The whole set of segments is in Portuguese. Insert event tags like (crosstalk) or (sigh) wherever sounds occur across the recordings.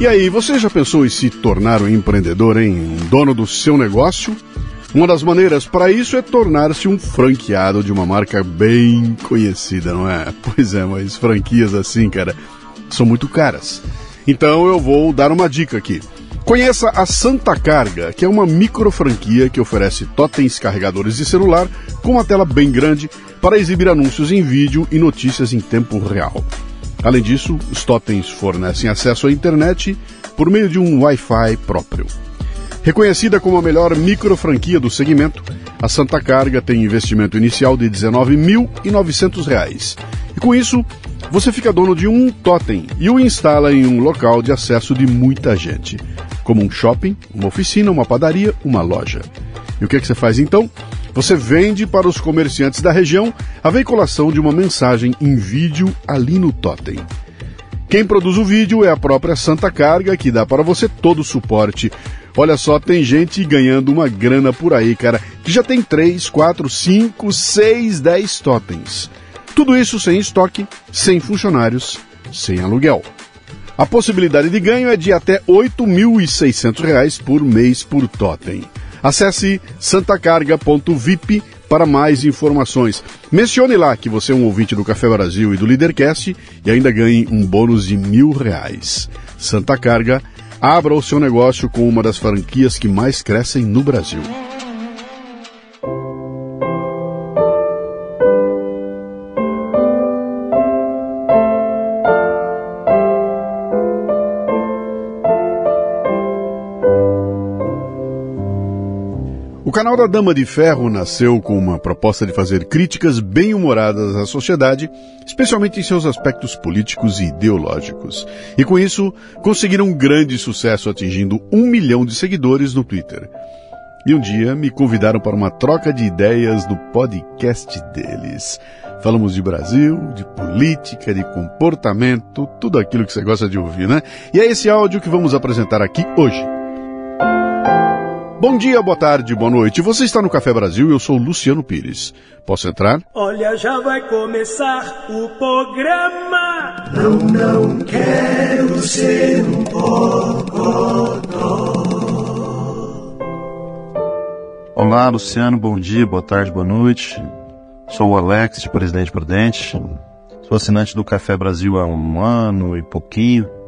E aí, você já pensou em se tornar um empreendedor, hein? Um dono do seu negócio? Uma das maneiras para isso é tornar-se um franqueado de uma marca bem conhecida, não é? (laughs) Pois é, mas franquias assim, cara, são muito caras. Então eu vou dar uma dica aqui. Conheça a Santa Carga, que é uma micro franquia que oferece totens carregadores de celular com uma tela bem grande para exibir anúncios em vídeo e notícias em tempo real. Além disso, os totens fornecem acesso à internet por meio de um Wi-Fi próprio. Reconhecida como a melhor micro franquia do segmento, a Santa Carga tem investimento inicial de R$ 19.900. E com isso, você fica dono de um totem e o instala em um local de acesso de muita gente como um shopping, uma oficina, uma padaria, uma loja. E o que, é que você faz então? Você vende para os comerciantes da região a veiculação de uma mensagem em vídeo ali no totem. Quem produz o vídeo é a própria Santa Carga, que dá para você todo o suporte. Olha só, tem gente ganhando uma grana por aí, cara, que já tem 3, 4, 5, 6, 10 totens. Tudo isso sem estoque, sem funcionários, sem aluguel. A possibilidade de ganho é de até R$ 8.600 por mês por totem. Acesse santacarga.vip para mais informações. Mencione lá que você é um ouvinte do Café Brasil e do Leadercast e ainda ganhe um bônus de mil reais. Santa Carga, abra o seu negócio com uma das franquias que mais crescem no Brasil. O canal da Dama de Ferro nasceu com uma proposta de fazer críticas bem-humoradas à sociedade, especialmente em seus aspectos políticos e ideológicos. E com isso, conseguiram um grande sucesso atingindo um milhão de seguidores no Twitter. E um dia me convidaram para uma troca de ideias no podcast deles. Falamos de Brasil, de política, de comportamento, tudo aquilo que você gosta de ouvir, né? E é esse áudio que vamos apresentar aqui hoje. Bom dia, boa tarde, boa noite. Você está no Café Brasil e eu sou Luciano Pires. Posso entrar? Olha, já vai começar o programa. Não, não quero ser um bocodó. Olá, Luciano, bom dia, boa tarde, boa noite. Sou o Alex, de Presidente Prudente. Sou assinante do Café Brasil há um ano e pouquinho.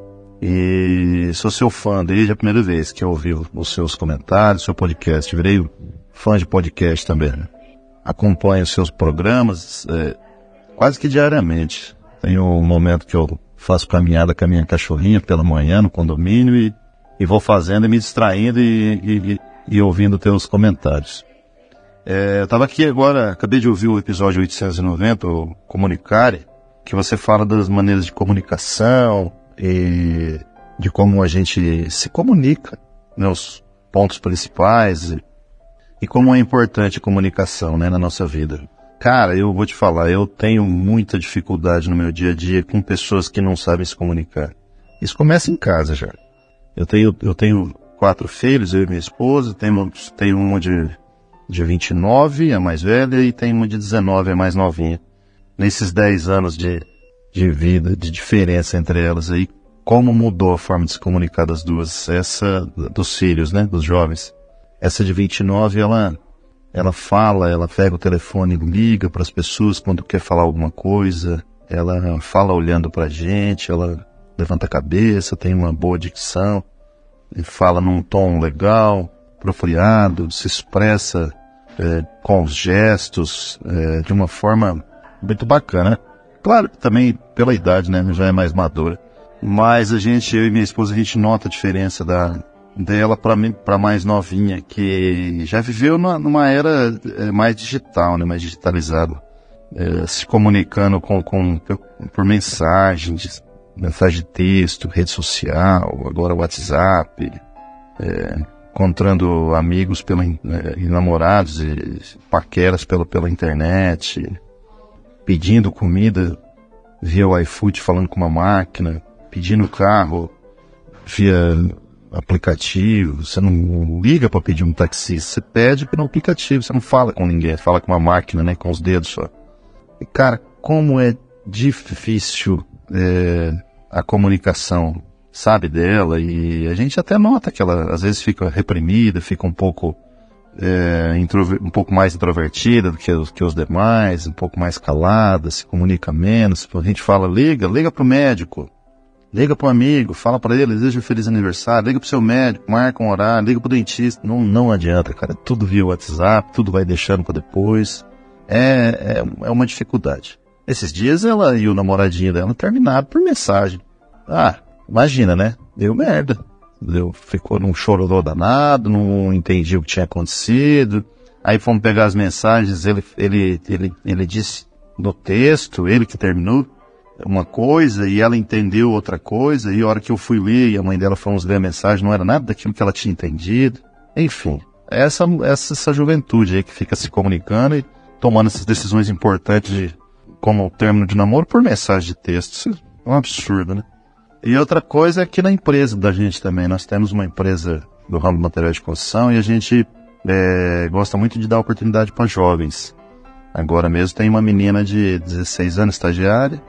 E sou seu fã desde a primeira vez que eu ouvi os seus comentários, seu podcast. Virei fã de podcast também. Né? Acompanho seus programas é, quase que diariamente. Tenho um momento que eu faço caminhada com a minha cachorrinha pela manhã no condomínio e, e vou fazendo e me distraindo e, e, e ouvindo teus comentários. É, eu estava aqui agora, acabei de ouvir o episódio 890, o Comunicare, que você fala das maneiras de comunicação, e de como a gente se comunica, né, os pontos principais e, e como é importante a comunicação né, na nossa vida. Cara, eu vou te falar, eu tenho muita dificuldade no meu dia a dia com pessoas que não sabem se comunicar. Isso começa em casa já. Eu tenho, eu tenho quatro filhos, eu e minha esposa, tenho, tenho uma de, de 29, a mais velha, e tenho uma de 19, a mais novinha. Nesses 10 anos de, de vida, de diferença entre elas aí, como mudou a forma de se comunicar das duas, essa dos filhos, né, dos jovens. Essa de 29, ela ela fala, ela pega o telefone liga para as pessoas quando quer falar alguma coisa, ela fala olhando para a gente, ela levanta a cabeça, tem uma boa dicção, e fala num tom legal, apropriado, se expressa é, com os gestos, é, de uma forma muito bacana. Claro, também pela idade, né? Já é mais madura. Mas a gente, eu e minha esposa, a gente nota a diferença da, dela para para mais novinha, que já viveu numa, numa era é, mais digital, né? Mais digitalizada. É, se comunicando com, com, por mensagens, mensagem de texto, rede social, agora WhatsApp, é, encontrando amigos pela, é, namorados e paqueras pela, pela internet, pedindo comida via o iFood falando com uma máquina, pedindo carro via aplicativo, você não liga para pedir um taxi, você pede pelo aplicativo, você não fala com ninguém, fala com uma máquina, né, com os dedos só. E cara, como é difícil é, a comunicação sabe, dela, e a gente até nota que ela às vezes fica reprimida, fica um pouco, é, um pouco mais introvertida do que os, que os demais, um pouco mais calada, se comunica menos. A gente fala, liga, liga pro médico, liga pro amigo, fala para ele, deseja um feliz aniversário, liga pro seu médico, marca um horário, liga pro dentista. Não, não adianta, cara, tudo via WhatsApp, tudo vai deixando para depois. É, é, é uma dificuldade. Esses dias ela e o namoradinho dela terminaram por mensagem. Ah, Imagina, né? Deu merda. Deu, ficou num chororô danado, não entendi o que tinha acontecido. Aí fomos pegar as mensagens, ele, ele, ele, ele disse no texto, ele que terminou, uma coisa e ela entendeu outra coisa, e a hora que eu fui ler e a mãe dela fomos ler a mensagem, não era nada daquilo que ela tinha entendido. Enfim, essa, essa, essa juventude aí que fica se comunicando e tomando essas decisões importantes de, como o término de namoro por mensagem de texto. Isso é um absurdo, né? E outra coisa é que na empresa da gente também, nós temos uma empresa do ramo de material de construção e a gente é, gosta muito de dar oportunidade para jovens. Agora mesmo tem uma menina de 16 anos, estagiária,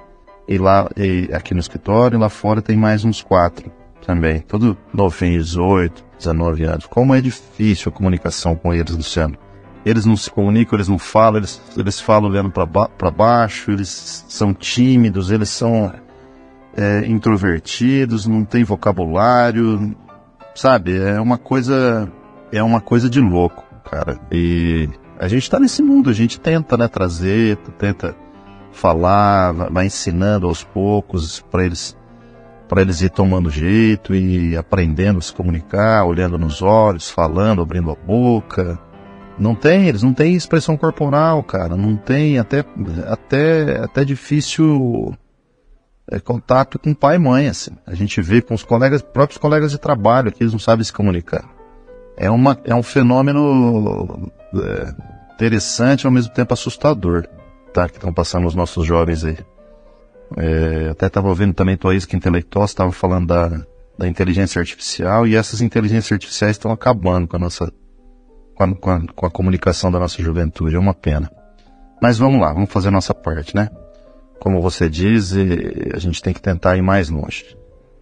e lá, e aqui no escritório, e lá fora tem mais uns quatro também, todo novinho, 18, 19 anos. Como é difícil a comunicação com eles, Luciano. Eles não se comunicam, eles não falam, eles, eles falam olhando para ba baixo, eles são tímidos, eles são é, introvertidos, não tem vocabulário, sabe? É uma coisa, é uma coisa de louco, cara. E a gente está nesse mundo, a gente tenta, né, trazer, tenta falar, vai ensinando aos poucos para eles para eles ir tomando jeito e aprendendo a se comunicar, olhando nos olhos, falando, abrindo a boca. Não tem, eles não têm expressão corporal, cara. Não tem, até até até difícil é, contato com pai e mãe, assim. A gente vê com os colegas, próprios colegas de trabalho, que eles não sabem se comunicar. É, uma, é um fenômeno é, interessante e ao mesmo tempo assustador, tá? Que estão passando os nossos jovens aí. É, até estava ouvindo também tua isca intelectual, estava falando da, da inteligência artificial e essas inteligências artificiais estão acabando com a nossa com a, com a, com a comunicação da nossa juventude. É uma pena. Mas vamos lá, vamos fazer a nossa parte, né? Como você diz, a gente tem que tentar ir mais longe.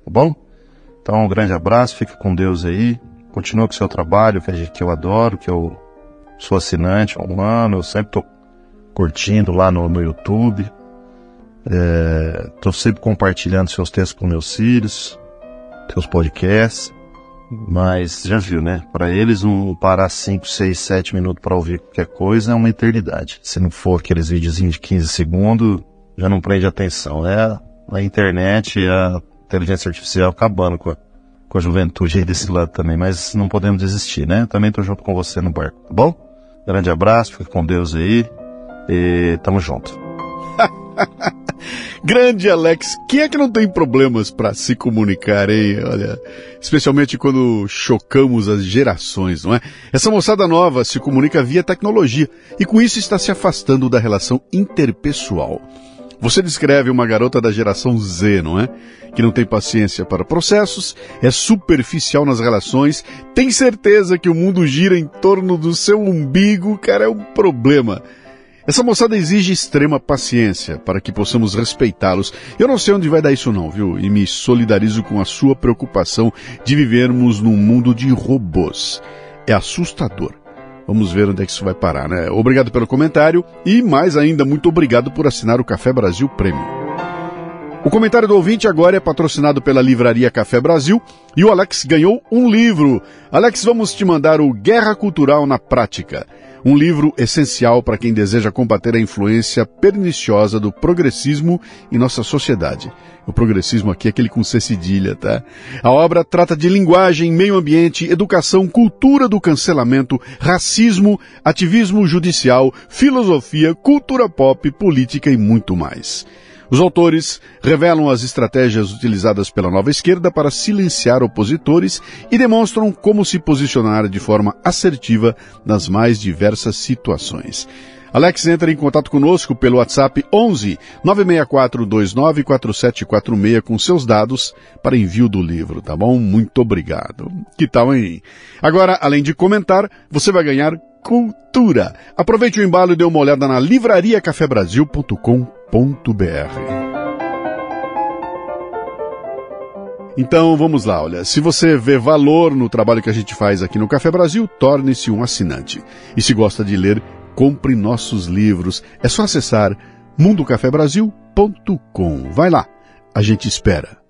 Tá bom? Então, um grande abraço, fica com Deus aí. Continua com o seu trabalho, que eu adoro, que eu sou assinante há um ano, eu sempre tô curtindo lá no, no YouTube. Estou é, sempre compartilhando seus textos com meus filhos, seus podcasts. Mas já viu, né? Para eles, um parar 5, 6, 7 minutos para ouvir qualquer coisa é uma eternidade. Se não for aqueles videozinhos de 15 segundos, já não prende atenção. É a internet a inteligência artificial acabando com a, com a juventude aí desse lado também, mas não podemos desistir, né? Também tô junto com você no barco, tá bom? Grande abraço, fica com Deus aí e tamo junto. (laughs) Grande Alex, quem é que não tem problemas para se comunicar, hein? Olha, especialmente quando chocamos as gerações, não é? Essa moçada nova se comunica via tecnologia e com isso está se afastando da relação interpessoal. Você descreve uma garota da geração Z, não é? Que não tem paciência para processos, é superficial nas relações, tem certeza que o mundo gira em torno do seu umbigo, cara, é um problema. Essa moçada exige extrema paciência para que possamos respeitá-los. Eu não sei onde vai dar isso não, viu? E me solidarizo com a sua preocupação de vivermos num mundo de robôs. É assustador. Vamos ver onde é que isso vai parar, né? Obrigado pelo comentário e, mais ainda, muito obrigado por assinar o Café Brasil Premium. O comentário do ouvinte agora é patrocinado pela Livraria Café Brasil e o Alex ganhou um livro. Alex, vamos te mandar o Guerra Cultural na Prática. Um livro essencial para quem deseja combater a influência perniciosa do progressismo em nossa sociedade. O progressismo aqui é aquele com C cedilha, tá? A obra trata de linguagem, meio ambiente, educação, cultura do cancelamento, racismo, ativismo judicial, filosofia, cultura pop, política e muito mais. Os autores revelam as estratégias utilizadas pela nova esquerda para silenciar opositores e demonstram como se posicionar de forma assertiva nas mais diversas situações. Alex entra em contato conosco pelo WhatsApp 11 964 294746 com seus dados para envio do livro, tá bom? Muito obrigado. Que tal, hein? Agora, além de comentar, você vai ganhar cultura. Aproveite o embalo e dê uma olhada na livrariacafebrasil.com.br. Então vamos lá, olha. Se você vê valor no trabalho que a gente faz aqui no Café Brasil, torne-se um assinante. E se gosta de ler, compre nossos livros. É só acessar mundocafebrasil.com. Vai lá, a gente espera.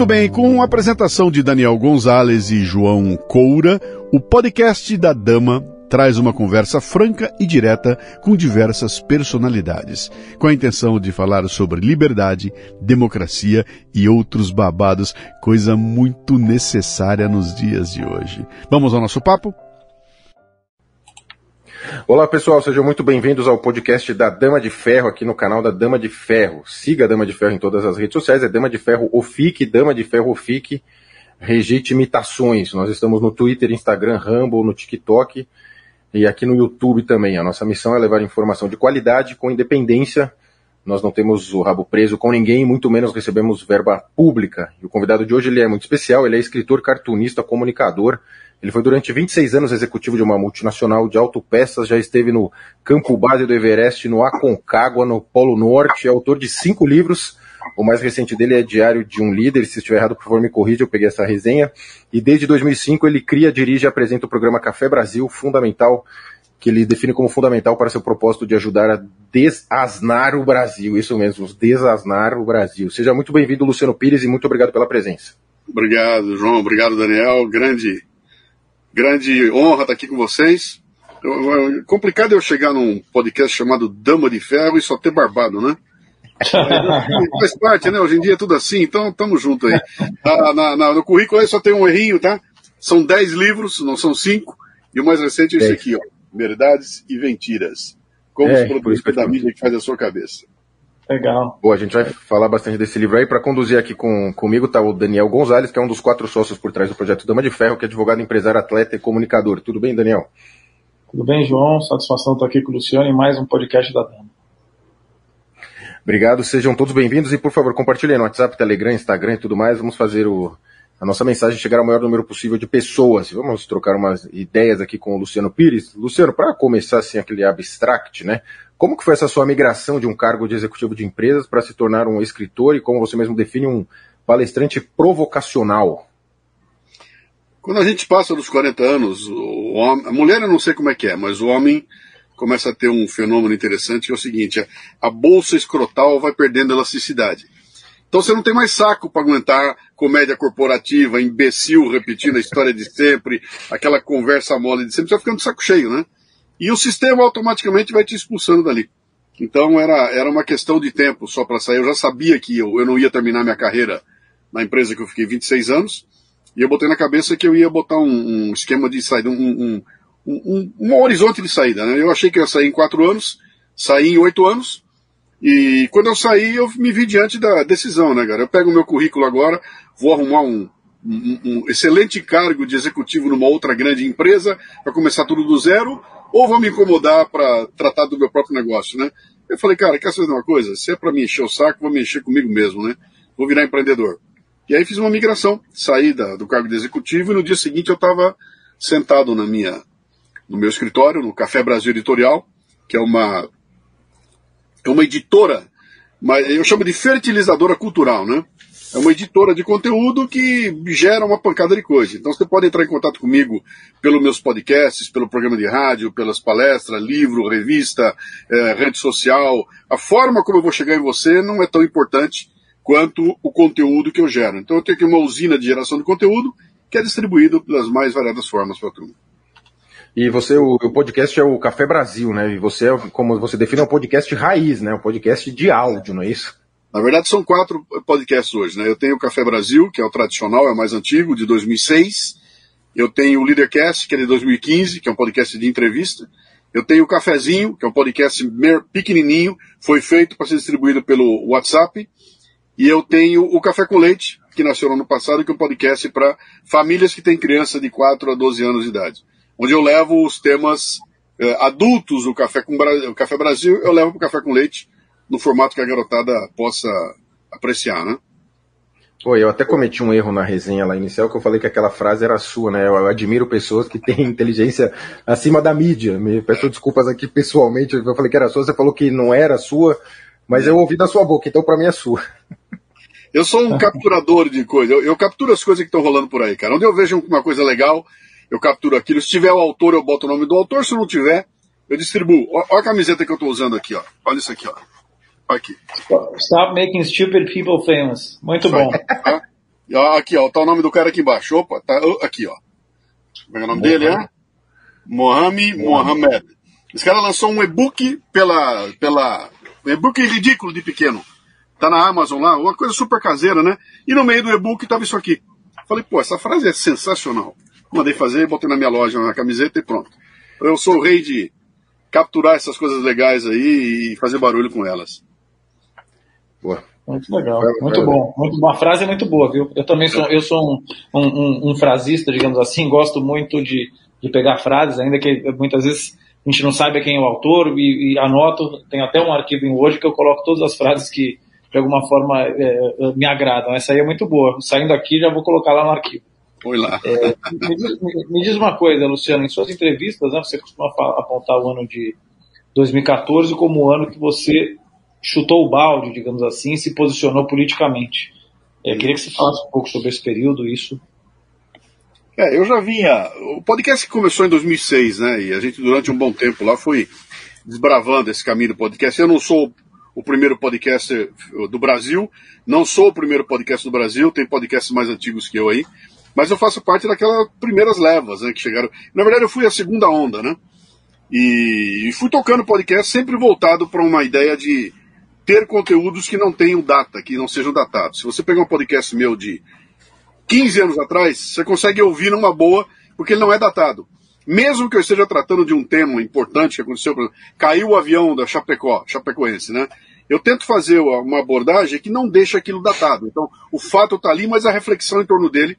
Muito bem, com a apresentação de Daniel Gonzalez e João Coura, o podcast da Dama traz uma conversa franca e direta com diversas personalidades, com a intenção de falar sobre liberdade, democracia e outros babados, coisa muito necessária nos dias de hoje. Vamos ao nosso papo? Olá pessoal, sejam muito bem-vindos ao podcast da Dama de Ferro aqui no canal da Dama de Ferro. Siga a Dama de Ferro em todas as redes sociais, é Dama de Ferro Ofique, Dama de Ferro Ofique, Rejeite Imitações. Nós estamos no Twitter, Instagram, Rumble, no TikTok e aqui no YouTube também. A nossa missão é levar informação de qualidade com independência. Nós não temos o rabo preso com ninguém, muito menos recebemos verba pública. E o convidado de hoje ele é muito especial, ele é escritor, cartunista, comunicador, ele foi durante 26 anos executivo de uma multinacional de autopeças, já esteve no campo base do Everest, no Aconcagua, no Polo Norte, é autor de cinco livros. O mais recente dele é Diário de um Líder. Se estiver errado, por favor, me corrija, eu peguei essa resenha. E desde 2005 ele cria, dirige e apresenta o programa Café Brasil, fundamental, que ele define como fundamental para seu propósito de ajudar a desasnar o Brasil. Isso mesmo, desasnar o Brasil. Seja muito bem-vindo, Luciano Pires, e muito obrigado pela presença. Obrigado, João. Obrigado, Daniel. Grande Grande honra estar aqui com vocês. complicado eu chegar num podcast chamado Dama de Ferro e só ter barbado, né? (laughs) Faz parte, né? Hoje em dia é tudo assim, então tamo junto aí. Na, na, na, no currículo aí só tem um errinho, tá? São dez livros, não são cinco. E o mais recente é esse aqui, ó. Verdades e Mentiras. Como é, se produzir da mídia que faz a sua cabeça. Legal. Boa, a gente vai falar bastante desse livro aí. Para conduzir aqui com, comigo está o Daniel Gonzalez, que é um dos quatro sócios por trás do projeto Dama de Ferro, que é advogado, empresário, atleta e comunicador. Tudo bem, Daniel? Tudo bem, João. Satisfação estar aqui com o Luciano em mais um podcast da Dama. Obrigado, sejam todos bem-vindos e, por favor, compartilhem no WhatsApp, Telegram, Instagram e tudo mais. Vamos fazer o, a nossa mensagem chegar ao maior número possível de pessoas. Vamos trocar umas ideias aqui com o Luciano Pires. Luciano, para começar assim aquele abstract, né? Como que foi essa sua migração de um cargo de executivo de empresas para se tornar um escritor e, como você mesmo define, um palestrante provocacional? Quando a gente passa dos 40 anos, homem, a mulher eu não sei como é que é, mas o homem começa a ter um fenômeno interessante que é o seguinte: a bolsa escrotal vai perdendo elasticidade. Então você não tem mais saco para aguentar comédia corporativa, imbecil repetindo a história de sempre, aquela conversa mole de sempre, você vai ficando de saco cheio, né? E o sistema automaticamente vai te expulsando dali. Então era, era uma questão de tempo só para sair. Eu já sabia que eu, eu não ia terminar minha carreira na empresa que eu fiquei 26 anos, e eu botei na cabeça que eu ia botar um, um esquema de saída, um, um, um, um, horizonte de saída. Né? Eu achei que ia sair em quatro anos, saí em oito anos, e quando eu saí, eu me vi diante da decisão, né, cara? Eu pego o meu currículo agora, vou arrumar um, um, um excelente cargo de executivo numa outra grande empresa, para começar tudo do zero, ou vou me incomodar para tratar do meu próprio negócio, né? Eu falei, cara, quer saber uma coisa? Se é para me encher o saco, vou me encher comigo mesmo, né? Vou virar empreendedor. E aí fiz uma migração, saí da, do cargo de executivo e no dia seguinte eu estava sentado na minha, no meu escritório, no Café Brasil Editorial, que é uma, é uma editora, mas eu chamo de fertilizadora cultural, né? É uma editora de conteúdo que gera uma pancada de coisa. Então você pode entrar em contato comigo pelos meus podcasts, pelo programa de rádio, pelas palestras, livro, revista, é, rede social. A forma como eu vou chegar em você não é tão importante quanto o conteúdo que eu gero. Então eu tenho aqui uma usina de geração de conteúdo que é distribuído pelas mais variadas formas para a turma. E você, o, o, podcast é o Café Brasil, né? E você, é como você define, é um podcast raiz, né? Um podcast de áudio, não é isso? Na verdade, são quatro podcasts hoje. Né? Eu tenho o Café Brasil, que é o tradicional, é o mais antigo, de 2006. Eu tenho o Leadercast, que é de 2015, que é um podcast de entrevista. Eu tenho o Cafezinho, que é um podcast pequenininho, foi feito para ser distribuído pelo WhatsApp. E eu tenho o Café com Leite, que nasceu no ano passado, que é um podcast para famílias que têm criança de 4 a 12 anos de idade, onde eu levo os temas é, adultos o Café, com Bra... o Café Brasil, eu levo para o Café com Leite no formato que a garotada possa apreciar, né? Pô, eu até cometi um erro na resenha lá inicial, que eu falei que aquela frase era sua, né? Eu admiro pessoas que têm (laughs) inteligência acima da mídia. Me peço desculpas aqui pessoalmente, eu falei que era sua, você falou que não era sua, mas eu ouvi da sua boca, então para mim é sua. Eu sou um capturador de coisas, eu, eu, capturo as coisas que estão rolando por aí, cara. Onde eu vejo uma coisa legal, eu capturo aquilo. Se tiver o autor, eu boto o nome do autor, se não tiver, eu distribuo. Olha a camiseta que eu estou usando aqui, ó. Olha isso aqui, ó. Aqui. Stop making stupid people famous. Muito Isso bom. Aí. Aqui, ó, tá o nome do cara aqui embaixo. Opa, tá aqui, ó. Como é o nome dele, é? Mohamed Mohamed. Esse cara lançou um e-book pela, pela, um e-book ridículo de pequeno. Tá na Amazon lá, uma coisa super caseira, né? E no meio do e-book tava isso aqui. Falei, pô, essa frase é sensacional. Mandei fazer, botei na minha loja, na camiseta e pronto. Eu sou o rei de capturar essas coisas legais aí e fazer barulho com elas. Boa. Muito legal, muito bom. Muito, uma frase muito boa, viu? Eu também sou, eu sou um, um, um frasista, digamos assim, gosto muito de, de pegar frases, ainda que muitas vezes a gente não saiba quem é o autor, e, e anoto, tem até um arquivo em Word que eu coloco todas as frases que de alguma forma é, é me agradam. Essa aí é muito boa. Saindo aqui já vou colocar lá no arquivo. Foi lá. É, me, diz, me, me, diz, uma coisa, Luciano, em suas entrevistas, né, você costuma apontar o ano de 2014 como o ano que você chutou o balde, digamos assim, e se posicionou politicamente. Eu queria que você falasse um pouco sobre esse período, isso. É, eu já vinha. O podcast começou em 2006, né? E a gente, durante um bom tempo lá, foi desbravando esse caminho do podcast. Eu não sou o primeiro podcast do Brasil, não sou o primeiro podcast do Brasil, tem podcasts mais antigos que eu aí, mas eu faço parte daquelas primeiras levas, né? Que chegaram. Na verdade, eu fui a segunda onda, né? E, e fui tocando podcast sempre voltado para uma ideia de ter conteúdos que não tenham data, que não sejam datados. Se você pegar um podcast meu de 15 anos atrás, você consegue ouvir numa boa, porque ele não é datado. Mesmo que eu esteja tratando de um tema importante que aconteceu, caiu o avião da Chapecó, Chapecoense, né? Eu tento fazer uma abordagem que não deixa aquilo datado. Então, o fato está ali, mas a reflexão em torno dele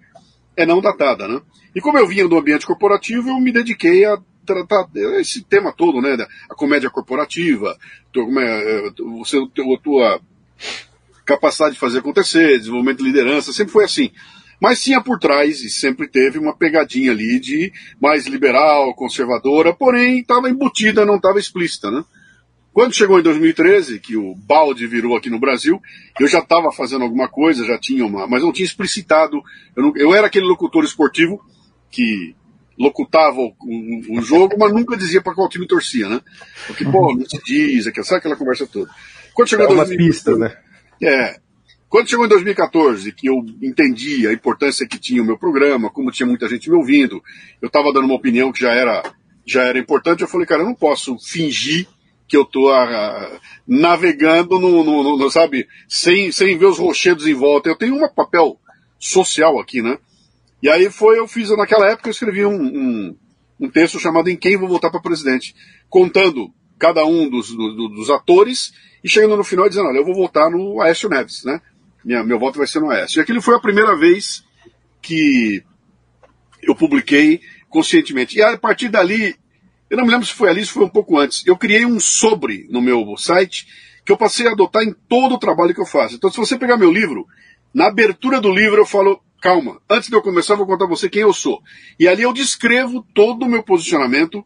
é não datada, né? E como eu vinha do ambiente corporativo, eu me dediquei a tratar esse tema todo, né? A comédia corporativa, é, é, você, a tua capacidade de fazer acontecer, desenvolvimento de liderança, sempre foi assim. Mas tinha por trás, e sempre teve, uma pegadinha ali de mais liberal, conservadora, porém estava embutida, não estava explícita, né? Quando chegou em 2013, que o balde virou aqui no Brasil, eu já estava fazendo alguma coisa, já tinha uma, mas não tinha explicitado. Eu, não, eu era aquele locutor esportivo que locutava o, o, o jogo, mas nunca dizia para qual time torcia, né? Porque, pô, não se diz, aquela, sabe aquela conversa toda. Quando chegou é uma 2014, pista, né? É. Quando chegou em 2014, que eu entendi a importância que tinha o meu programa, como tinha muita gente me ouvindo, eu estava dando uma opinião que já era, já era importante, eu falei, cara, eu não posso fingir que eu estou ah, navegando no, no, no, sabe, sem, sem ver os rochedos em volta. Eu tenho um papel social aqui, né? E aí foi, eu fiz, naquela época eu escrevi um, um, um texto chamado Em Quem Vou Votar para Presidente, contando cada um dos, do, dos atores e chegando no final dizendo, olha, eu vou votar no Aécio Neves, né? Minha, meu voto vai ser no Aécio. E aquilo foi a primeira vez que eu publiquei conscientemente. E a partir dali, eu não me lembro se foi ali, se foi um pouco antes, eu criei um sobre no meu site que eu passei a adotar em todo o trabalho que eu faço. Então, se você pegar meu livro, na abertura do livro eu falo calma, antes de eu começar, eu vou contar a você quem eu sou. E ali eu descrevo todo o meu posicionamento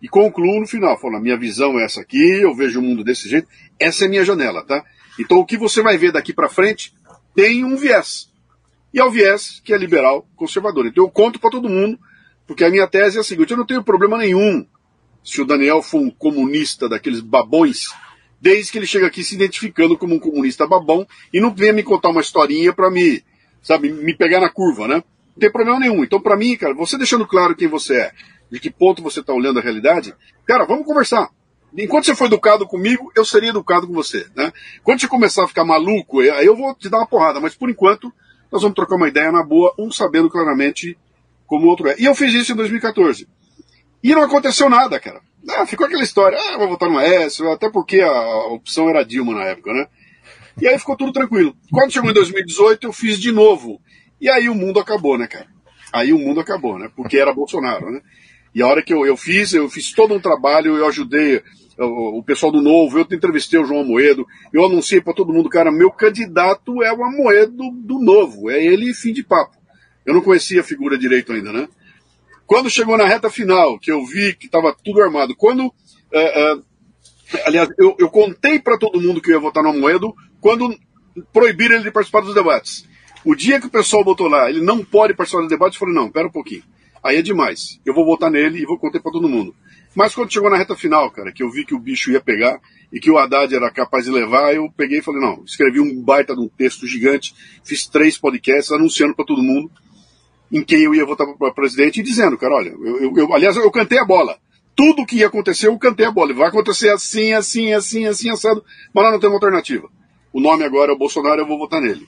e concluo no final, falando, a minha visão é essa aqui, eu vejo o mundo desse jeito, essa é a minha janela, tá? Então o que você vai ver daqui para frente tem um viés. E é o viés que é liberal conservador. Então eu conto para todo mundo, porque a minha tese é a seguinte, eu não tenho problema nenhum se o Daniel for um comunista daqueles babões, desde que ele chega aqui se identificando como um comunista babão e não venha me contar uma historinha para me sabe, me pegar na curva, né? Não tem problema nenhum. Então, para mim, cara, você deixando claro quem você é, de que ponto você está olhando a realidade, cara, vamos conversar. Enquanto você for educado comigo, eu seria educado com você, né? Quando você começar a ficar maluco, aí eu vou te dar uma porrada, mas por enquanto, nós vamos trocar uma ideia na boa, um sabendo claramente como o outro é. E eu fiz isso em 2014. E não aconteceu nada, cara. Ah, ficou aquela história, ah, vou votar no S, até porque a opção era Dilma na época, né? E aí ficou tudo tranquilo. Quando chegou em 2018, eu fiz de novo. E aí o mundo acabou, né, cara? Aí o mundo acabou, né? Porque era Bolsonaro, né? E a hora que eu, eu fiz, eu fiz todo um trabalho, eu ajudei o, o pessoal do Novo, eu entrevistei o João Moedo, eu anunciei para todo mundo, cara, meu candidato é o Amoedo do, Novo, é ele fim de papo. Eu não conhecia a figura direito ainda, né? Quando chegou na reta final, que eu vi que estava tudo armado, quando. É, é, aliás, eu, eu contei para todo mundo que eu ia votar no Amoedo quando proibiram ele de participar dos debates. O dia que o pessoal botou lá, ele não pode participar dos debates, eu falei, não, pera um pouquinho. Aí é demais. Eu vou votar nele e vou contar para todo mundo. Mas quando chegou na reta final, cara, que eu vi que o bicho ia pegar e que o Haddad era capaz de levar, eu peguei e falei, não, escrevi um baita de um texto gigante, fiz três podcasts anunciando para todo mundo em quem eu ia votar para presidente e dizendo, cara, olha, eu, eu, eu, aliás, eu cantei a bola. Tudo que ia acontecer, eu cantei a bola. Vai acontecer assim, assim, assim, assim, assado, mas nós não temos alternativa. O nome agora é o Bolsonaro, eu vou votar nele.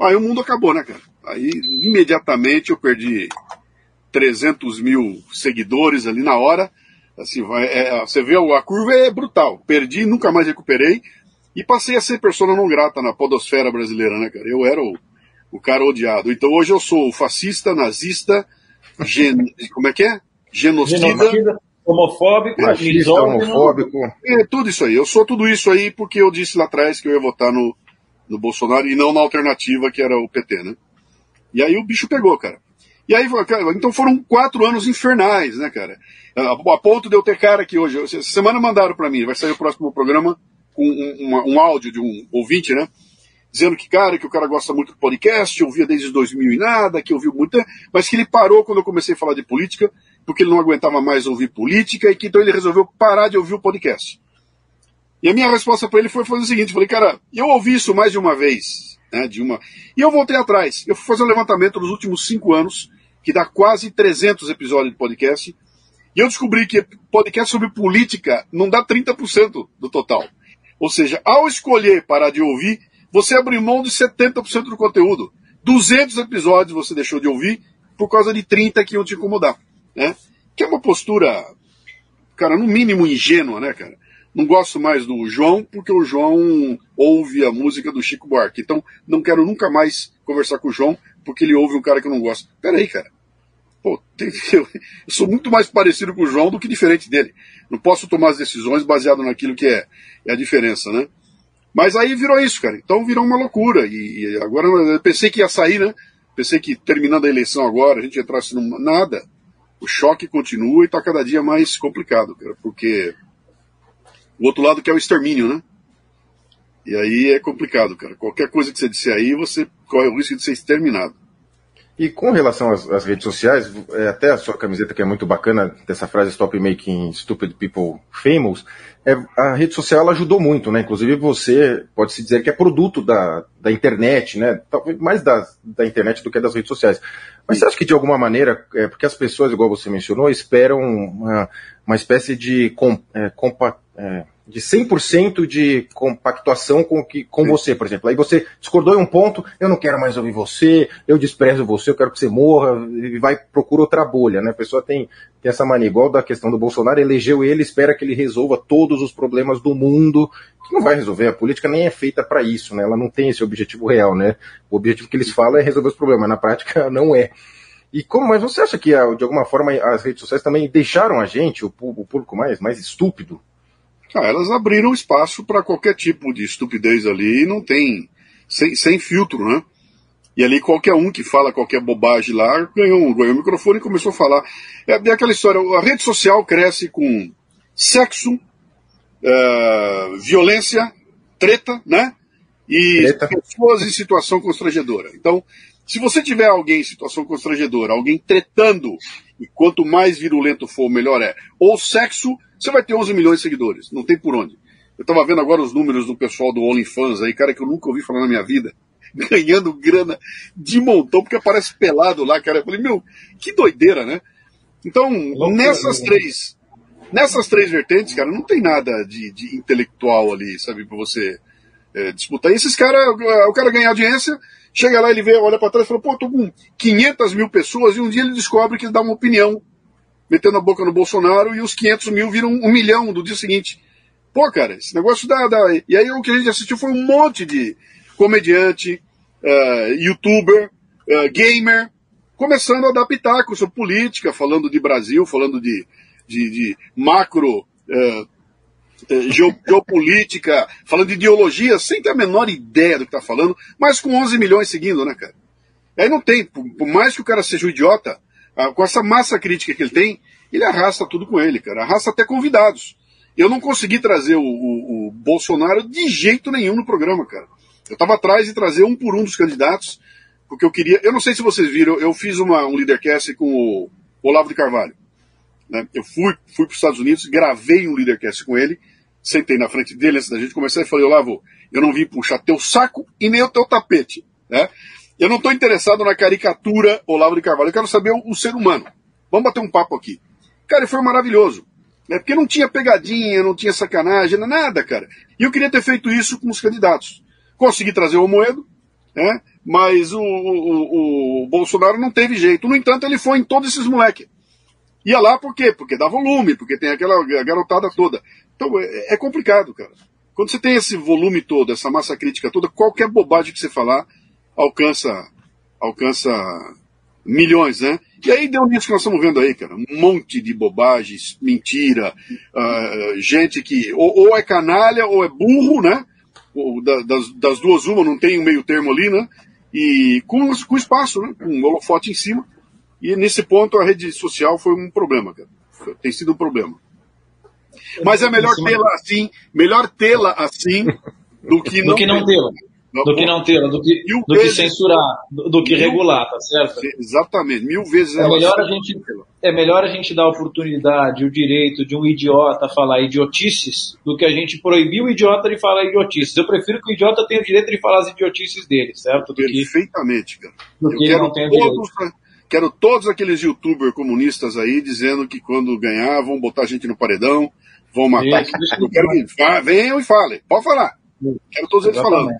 Aí o mundo acabou, né, cara? Aí, imediatamente, eu perdi 300 mil seguidores ali na hora. Assim, vai, é, você vê, a curva é brutal. Perdi, nunca mais recuperei. E passei a ser persona não grata na podosfera brasileira, né, cara? Eu era o, o cara odiado. Então hoje eu sou fascista, nazista, gen... como é que é? Genocida. Genocida homofóbico, machista, homofóbico. É, tudo isso aí. Eu sou tudo isso aí porque eu disse lá atrás que eu ia votar no, no Bolsonaro e não na alternativa que era o PT, né? E aí o bicho pegou, cara. E aí, então foram quatro anos infernais, né, cara? A, ponto de eu ter cara que hoje, essa semana mandaram para mim, vai sair o próximo programa com um, um, um áudio de um ouvinte, né? dizendo que, cara, que o cara gosta muito do podcast, ouvia desde 2000 e nada, que ouviu muito, mas que ele parou quando eu comecei a falar de política, porque ele não aguentava mais ouvir política e que então ele resolveu parar de ouvir o podcast. E a minha resposta para ele foi fazer o seguinte, falei, cara, eu ouvi isso mais de uma vez, né, de uma, e eu voltei atrás, eu fui fazer um levantamento nos últimos cinco anos, que dá quase 300 episódios de podcast, e eu descobri que podcast sobre política não dá 30% do total. Ou seja, ao escolher parar de ouvir, você abriu mão de 70% do conteúdo. 200 episódios você deixou de ouvir por causa de 30 que iam te incomodar, né? Que é uma postura, cara, no mínimo ingênua, né, cara? Não gosto mais do João porque o João ouve a música do Chico Buarque. Então, não quero nunca mais conversar com o João porque ele ouve um cara que eu não gosto. Peraí, cara. Pô, tem, eu, (laughs) eu, sou muito mais parecido com o João do que diferente dele. Não posso tomar as decisões baseado naquilo que é, é a diferença, né? Mas aí virou isso, cara. Então virou uma loucura. E, e agora eu pensei que ia sair, né? Pensei que terminando a eleição agora, a gente entrasse num. Nada. O choque continua e está cada dia mais complicado, cara, porque o outro lado que é o extermínio, né? E aí é complicado, cara. Qualquer coisa que você disser aí, você corre o risco de ser exterminado. E com relação às, às, redes sociais, é, até a sua camiseta que é muito bacana, dessa frase Stop Making Stupid People Famous, é, a rede social ajudou muito, né? Inclusive você pode se dizer que é produto da, da internet, né? Talvez mais da, da internet do que das redes sociais. Mas você acha que de alguma maneira, é, porque as pessoas, igual você mencionou, esperam uma, uma espécie de com, é, compa, é, de 100% de compactuação com, que, com você, por exemplo. Aí você discordou em um ponto, eu não quero mais ouvir você, eu desprezo você, eu quero que você morra, e vai procura outra bolha, né? A pessoa tem, tem essa mania, igual da questão do Bolsonaro, elegeu ele, espera que ele resolva todos os problemas do mundo, que não vai resolver, a política nem é feita para isso, né? Ela não tem esse objetivo real, né? O objetivo que eles falam é resolver os problemas, mas na prática (laughs) não é. E como, mas você acha que de alguma forma as redes sociais também deixaram a gente, o público mais, mais estúpido? Ah, elas abriram espaço para qualquer tipo de estupidez ali e não tem. Sem, sem filtro, né? E ali qualquer um que fala qualquer bobagem lá ganhou, ganhou o microfone e começou a falar. É, é aquela história, a rede social cresce com sexo, é, violência, treta, né? E treta. pessoas em situação constrangedora. Então, se você tiver alguém em situação constrangedora, alguém tretando, e quanto mais virulento for, melhor é, ou sexo, você vai ter 11 milhões de seguidores. Não tem por onde. Eu estava vendo agora os números do pessoal do OnlyFans aí, cara que eu nunca ouvi falar na minha vida, (laughs) ganhando grana de montão, porque aparece pelado lá, cara. Eu falei, meu, que doideira, né? Então, nessas né? três, nessas três vertentes, cara, não tem nada de, de intelectual ali, sabe, para você é, disputar. E esses caras, o cara ganha audiência, chega lá, ele vê, olha para trás e fala, pô, tô com 500 mil pessoas, e um dia ele descobre que ele dá uma opinião metendo a boca no Bolsonaro e os 500 mil viram um milhão do dia seguinte. Pô, cara, esse negócio dá. dá. E aí o que a gente assistiu foi um monte de comediante, uh, youtuber, uh, gamer, começando a dar pitaco sobre política, falando de Brasil, falando de, de, de macro uh, (laughs) geopolítica, falando de ideologia, sem ter a menor ideia do que está falando, mas com 11 milhões seguindo, né, cara? Aí não tem, por, mais que o cara seja um idiota, com essa massa crítica que ele tem, ele arrasta tudo com ele, cara. Arrasta até convidados. Eu não consegui trazer o, o, o Bolsonaro de jeito nenhum no programa, cara. Eu estava atrás de trazer um por um dos candidatos, porque eu queria. Eu não sei se vocês viram, eu fiz uma, um Leadercast com o Olavo de Carvalho. Né? Eu fui, fui para os Estados Unidos, gravei um Leadercast com ele, sentei na frente dele antes da gente começar e falei: Olavo, eu não vim puxar teu saco e nem o teu tapete. Né? Eu não estou interessado na caricatura Olavo de Carvalho, eu quero saber o, o ser humano. Vamos bater um papo aqui. Cara, foi maravilhoso. Né? Porque não tinha pegadinha, não tinha sacanagem, nada, cara. E eu queria ter feito isso com os candidatos. Consegui trazer o Moedo, né? mas o, o, o, Bolsonaro não teve jeito. No entanto, ele foi em todos esses moleques. Ia lá por quê? Porque dá volume, porque tem aquela garotada toda. Então é, é complicado, cara. Quando você tem esse volume todo, essa massa crítica toda, qualquer bobagem que você falar alcança, alcança milhões, né? E aí deu nisso que nós estamos vendo aí, cara. Um monte de bobagens, mentira, uh, gente que ou, ou, é canalha ou é burro, né? Ou, da, das, das, duas, uma, não tem um meio termo ali, né? E com, com espaço, né? Com um holofote em cima. E nesse ponto a rede social foi um problema, cara. Tem sido um problema. Mas é melhor tê-la assim, melhor tê-la assim (laughs) do que não, do que não tê-la do que não ter, do que, do que censurar, do, do que mil, regular, tá certo? Exatamente, mil vezes é melhor a gente É melhor a gente dar a oportunidade, o direito de um idiota falar idiotices do que a gente proibir o idiota de falar idiotices. Eu prefiro que o idiota tenha o direito de falar as idiotices dele, certo? Do Perfeitamente, cara. Do que não tenha todos. Quero todos aqueles youtubers comunistas aí dizendo que quando ganhar vão botar a gente no paredão, vão matar. Isso, eu quero que venham e falem. Pode falar. Quero todos eles falando.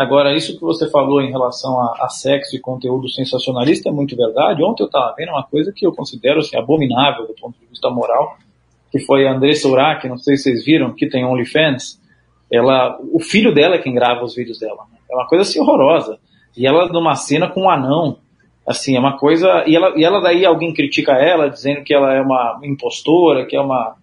Agora, isso que você falou em relação a, a, sexo e conteúdo sensacionalista é muito verdade. Ontem eu estava vendo uma coisa que eu considero assim, abominável do ponto de vista moral, que foi a Andressa Urach, não sei se vocês viram, que tem OnlyFans. Ela, o filho dela é quem grava os vídeos dela. Né? É uma coisa assim horrorosa. E ela numa cena com um anão, assim, é uma coisa. E ela, e ela daí alguém critica ela, dizendo que ela é uma impostora, que é uma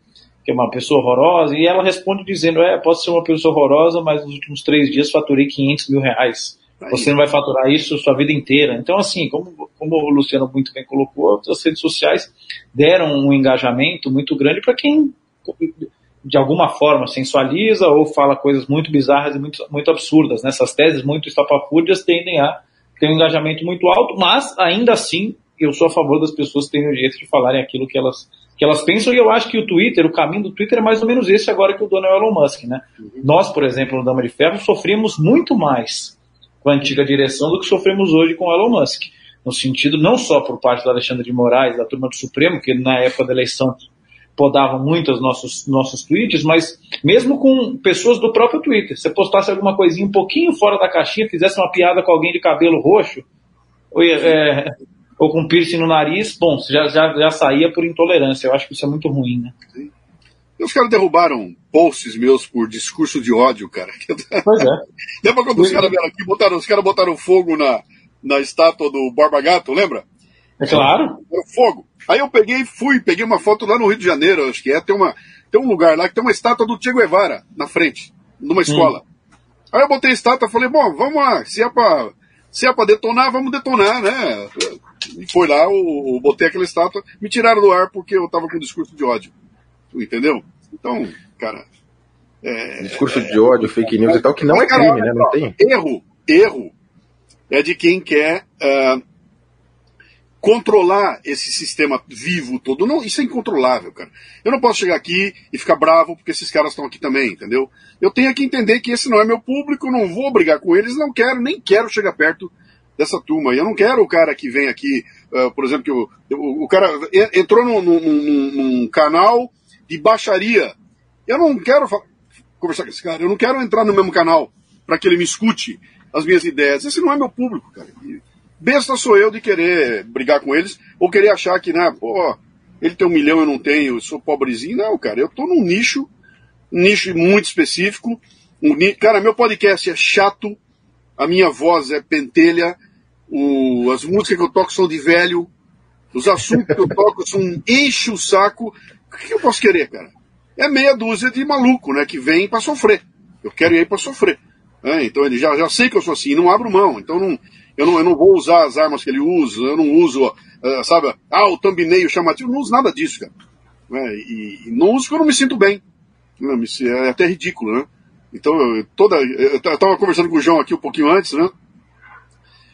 que é uma pessoa horrorosa, e ela responde dizendo, é, posso ser uma pessoa horrorosa, mas nos últimos três dias faturei 500 mil reais. Você não vai faturar isso sua vida inteira. Então, assim, como, como o Luciano muito bem colocou, as redes sociais deram um engajamento muito grande para quem, de alguma forma, sensualiza ou fala coisas muito bizarras e muito, muito absurdas. Nessas né? teses muito estapafúrdias tendem a ter um engajamento muito alto, mas ainda assim eu sou a favor das pessoas terem o direito de falarem aquilo que elas que elas pensam, e eu acho que o Twitter, o caminho do Twitter é mais ou menos esse agora que o dono é o Elon Musk, né? Uhum. Nós, por exemplo, no Dama de Ferro, sofremos muito mais com a antiga direção do que sofremos hoje com o Elon Musk. No sentido, não só por parte do Alexandre de Moraes, da turma do Supremo, que na época da eleição podavam muito os nossos, nossos tweets, mas mesmo com pessoas do próprio Twitter. Se postasse alguma coisinha um pouquinho fora da caixinha, fizesse uma piada com alguém de cabelo roxo, é, ou com piercing no nariz, bom, já, já, já saía por intolerância. Eu acho que isso é muito ruim, né? Sim. E os caras derrubaram posts meus por discurso de ódio, cara. Pois é. (laughs) lembra quando os caras vieram aqui, botaram, os caras botaram fogo na, na estátua do Borba Gato, lembra? É claro. Era fogo. Aí eu peguei e fui, peguei uma foto lá no Rio de Janeiro, acho que é, tem, uma, tem um lugar lá que tem uma estátua do Che Guevara na frente, numa escola. Hum. Aí eu botei a estátua, falei, bom, vamos lá, se é pra, se é pra detonar, vamos detonar, né? E foi lá, eu, eu botei aquela estátua, me tiraram do ar porque eu tava com um discurso de ódio. Entendeu? Então, cara. É, discurso de ódio, fake news e tal, que não é crime, né? Não tem. Erro, erro é de quem quer uh, controlar esse sistema vivo todo. Não, isso é incontrolável, cara. Eu não posso chegar aqui e ficar bravo porque esses caras estão aqui também, entendeu? Eu tenho que entender que esse não é meu público, não vou brigar com eles, não quero, nem quero chegar perto dessa turma. Eu não quero o cara que vem aqui, uh, por exemplo, que o, o, cara entrou num, num, num, canal de baixaria. Eu não quero conversar com esse cara, eu não quero entrar no mesmo canal para que ele me escute as minhas ideias. Esse não é meu público, cara. E besta sou eu de querer brigar com eles ou querer achar que, né, pô, ele tem um milhão, eu não tenho, eu sou pobrezinho. Não, cara, eu tô num nicho, um nicho muito específico. Um, cara, meu podcast é chato, a minha voz é pentelha, o, as músicas que eu toco são de velho, os assuntos que eu toco são enche o saco. O que eu posso querer, cara? É meia dúzia de maluco, né? Que vem para sofrer. Eu quero ir para sofrer. É, então ele já, já sei que eu sou assim, não abro mão. Então não, eu, não, eu não vou usar as armas que ele usa, eu não uso, uh, sabe, ah, o thumbnail chamativo, não uso nada disso, cara. É, e, e, não uso porque eu não me sinto bem. É até ridículo, né? Então, eu, toda, eu estava conversando com o João aqui um pouquinho antes, né?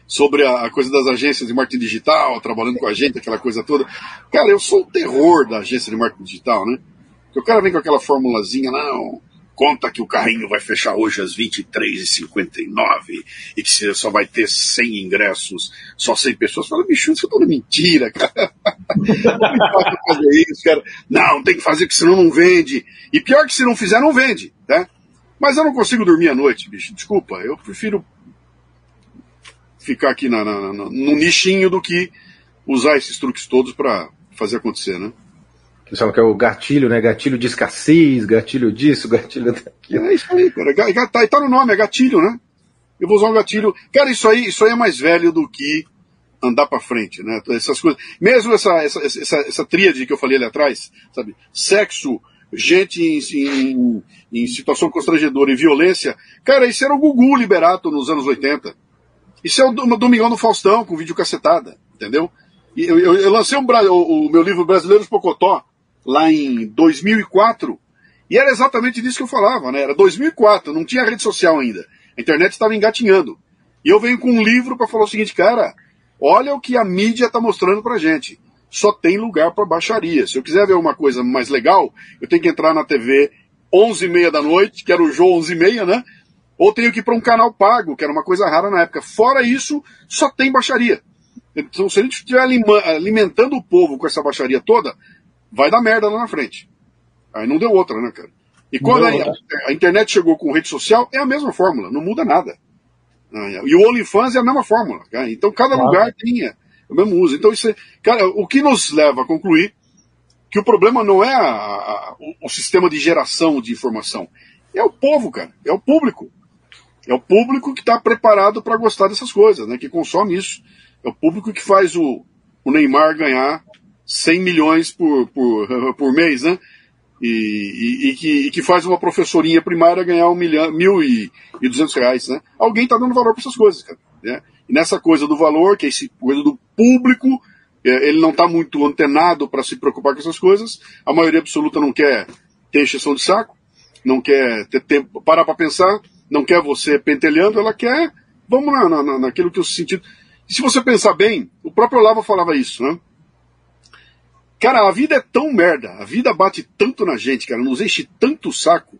Sobre a, a, coisa das agências de marketing digital, trabalhando com a gente, aquela coisa toda. Cara, eu sou o terror da agência de marketing digital, né? Porque o cara vem com aquela formulazinha, não, conta que o carrinho vai fechar hoje às 23h59 e que você só vai ter 100 ingressos, só 100 pessoas. Fala, bicho, isso é toda mentira, cara. (laughs) não fazer isso, cara. Não, tem que fazer que senão não vende. E pior que se não fizer, não vende, né? Mas eu não consigo dormir à noite, bicho. Desculpa, eu prefiro ficar aqui na, na, na no nichinho do que usar esses truques todos para fazer acontecer, né? Eles falam que é o gatilho, né? Gatilho de escassez, gatilho disso, (laughs) gatilho daquilo. É isso aí, cara. Tá, tá no nome, é gatilho, né? Eu vou usar um gatilho. Cara, isso aí, isso aí é mais velho do que andar para frente, né? Essas coisas. Mesmo essa, essa, essa, essa tríade que eu falei ali atrás, sabe? Sexo, gente em, em, em, situação constrangedora e violência. Cara, isso era o Gugu Liberato nos anos 80. Isso é o Domingão do Faustão, com vídeo cacetada, entendeu? Eu, eu, eu lancei um, o, o, meu livro Brasileiros Pocotó, lá em 2004, e era exatamente disso que eu falava, né? Era 2004, não tinha rede social ainda. A internet estava engatinhando. E eu venho com um livro para falar o seguinte, cara, olha o que a mídia está mostrando pra gente. Só tem lugar para baixaria. Se eu quiser ver uma coisa mais legal, eu tenho que entrar na TV 11 e meia da noite, que era o João 11 e meia, né? Ou tenho que ir para um canal pago, que era uma coisa rara na época. Fora isso, só tem baixaria. Então, se a gente estiver alimentando o povo com essa baixaria toda, vai dar merda lá na frente. Aí não deu outra, né, cara? E quando a, a, internet chegou com rede social, é a mesma fórmula, não muda nada. E o OnlyFans é a mesma fórmula. Cara? Então cada claro. lugar tinha o mesmo uso. Então isso é, cara, o que nos leva a concluir que o problema não é a, a, o, o sistema de geração de informação, é o povo, cara, é o público. É o público que está preparado para gostar dessas coisas, né? Que consome isso. É o público que faz o, o Neymar ganhar 100 milhões por, por, (laughs) por mês, né? E, e, e, que, e, que, faz uma professorinha primária ganhar um milhão, mil e, e duzentos reais, né? Alguém está dando valor para essas coisas, cara. Né? E nessa coisa do valor, que é esse coisa do público, é, ele não está muito antenado para se preocupar com essas coisas. A maioria absoluta não quer ter encheção de saco, não quer ter tempo, parar para pensar, não quer você pentelhando, ela quer, vamos na, na, naquilo que eu sentido. E se você pensar bem, o próprio Olavo falava isso, né? Cara, a vida é tão merda, a vida bate tanto na gente, cara, nos enche tanto o saco,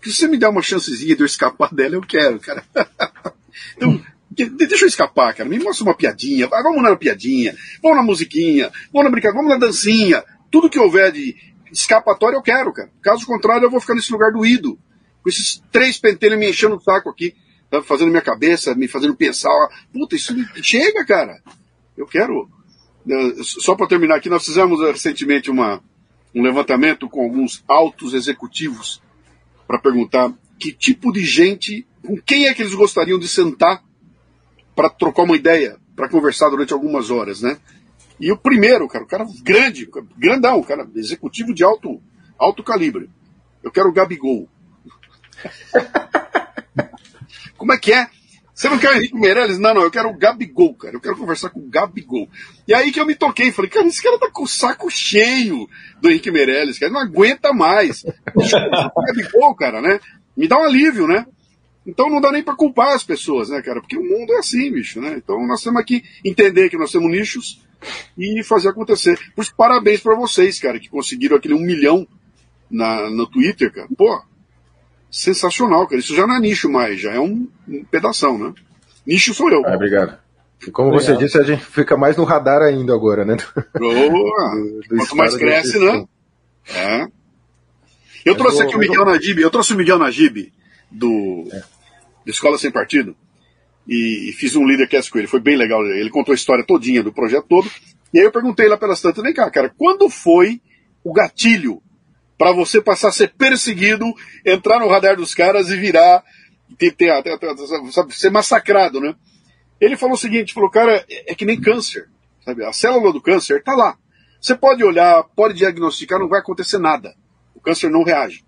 que se você me der uma chancezinha de eu escapar (laughs) dela, eu quero, cara. (laughs) então, deixa eu escapar, cara, me mostra uma piadinha, vamos na piadinha, vamos na musiquinha, vamos na brincadeira, vamos na dancinha, tudo que houver de escapatória eu quero, cara. Caso contrário, eu vou ficar nesse lugar doído, com esses três pentelhos me enchendo o saco aqui, tá fazendo minha cabeça, me fazendo pensar, puta, isso chega, cara. Eu quero só para terminar aqui, nós fizemos eh, recentemente uma, um levantamento com alguns altos executivos para perguntar que tipo de gente, com quem é que eles gostariam de sentar para trocar uma ideia, para conversar durante algumas horas, né? E o primeiro, cara, o cara grande, grandão, cara, executivo de alto, alto calibre. Eu quero o Gabigol. (laughs) Como é que é? Você não quer o Henrique Meirelles? Não, não, eu quero o Gabigol, cara. Eu quero conversar com o Gabigol. E aí que eu me toquei, falei, cara, esse cara tá com o saco cheio do Henrique Meirelles, cara, não aguenta mais. o (laughs) Gabigol, cara, né? Me dá um alívio, né? Então não dá nem para culpar as pessoas, né, cara? Porque o mundo é assim, bicho, né? Então nós temos aqui entender que nós temos nichos e fazer acontecer. Por parabéns para vocês, cara, que conseguiram aquele um milhão na, no Twitter, cara. Pô, sensacional, cara. Isso já não é nicho mais, já é um, um pedação, né? Nicho sou eu. Ah, obrigado. E como obrigado. você disse, a gente fica mais no radar ainda agora, né? (laughs) Boa! do, do Quanto mais cresce, né? É. Eu mas trouxe aqui o Miguel Najib, eu trouxe o Miguel Najib do, é. do Escola Sem Partido e, e fiz um leadercast com ele, foi bem legal. Ele contou a história todinha do projeto todo. E aí eu perguntei lá pelas tantas, vem cá, cara, quando foi o gatilho para você passar a ser perseguido, entrar no radar dos caras e virar, ter, ter, ter, ser massacrado, né? Ele falou o seguinte, falou, cara, é, é que nem câncer, sabe? A célula do câncer está lá. Você pode olhar, pode diagnosticar, não vai acontecer nada. O câncer não reage.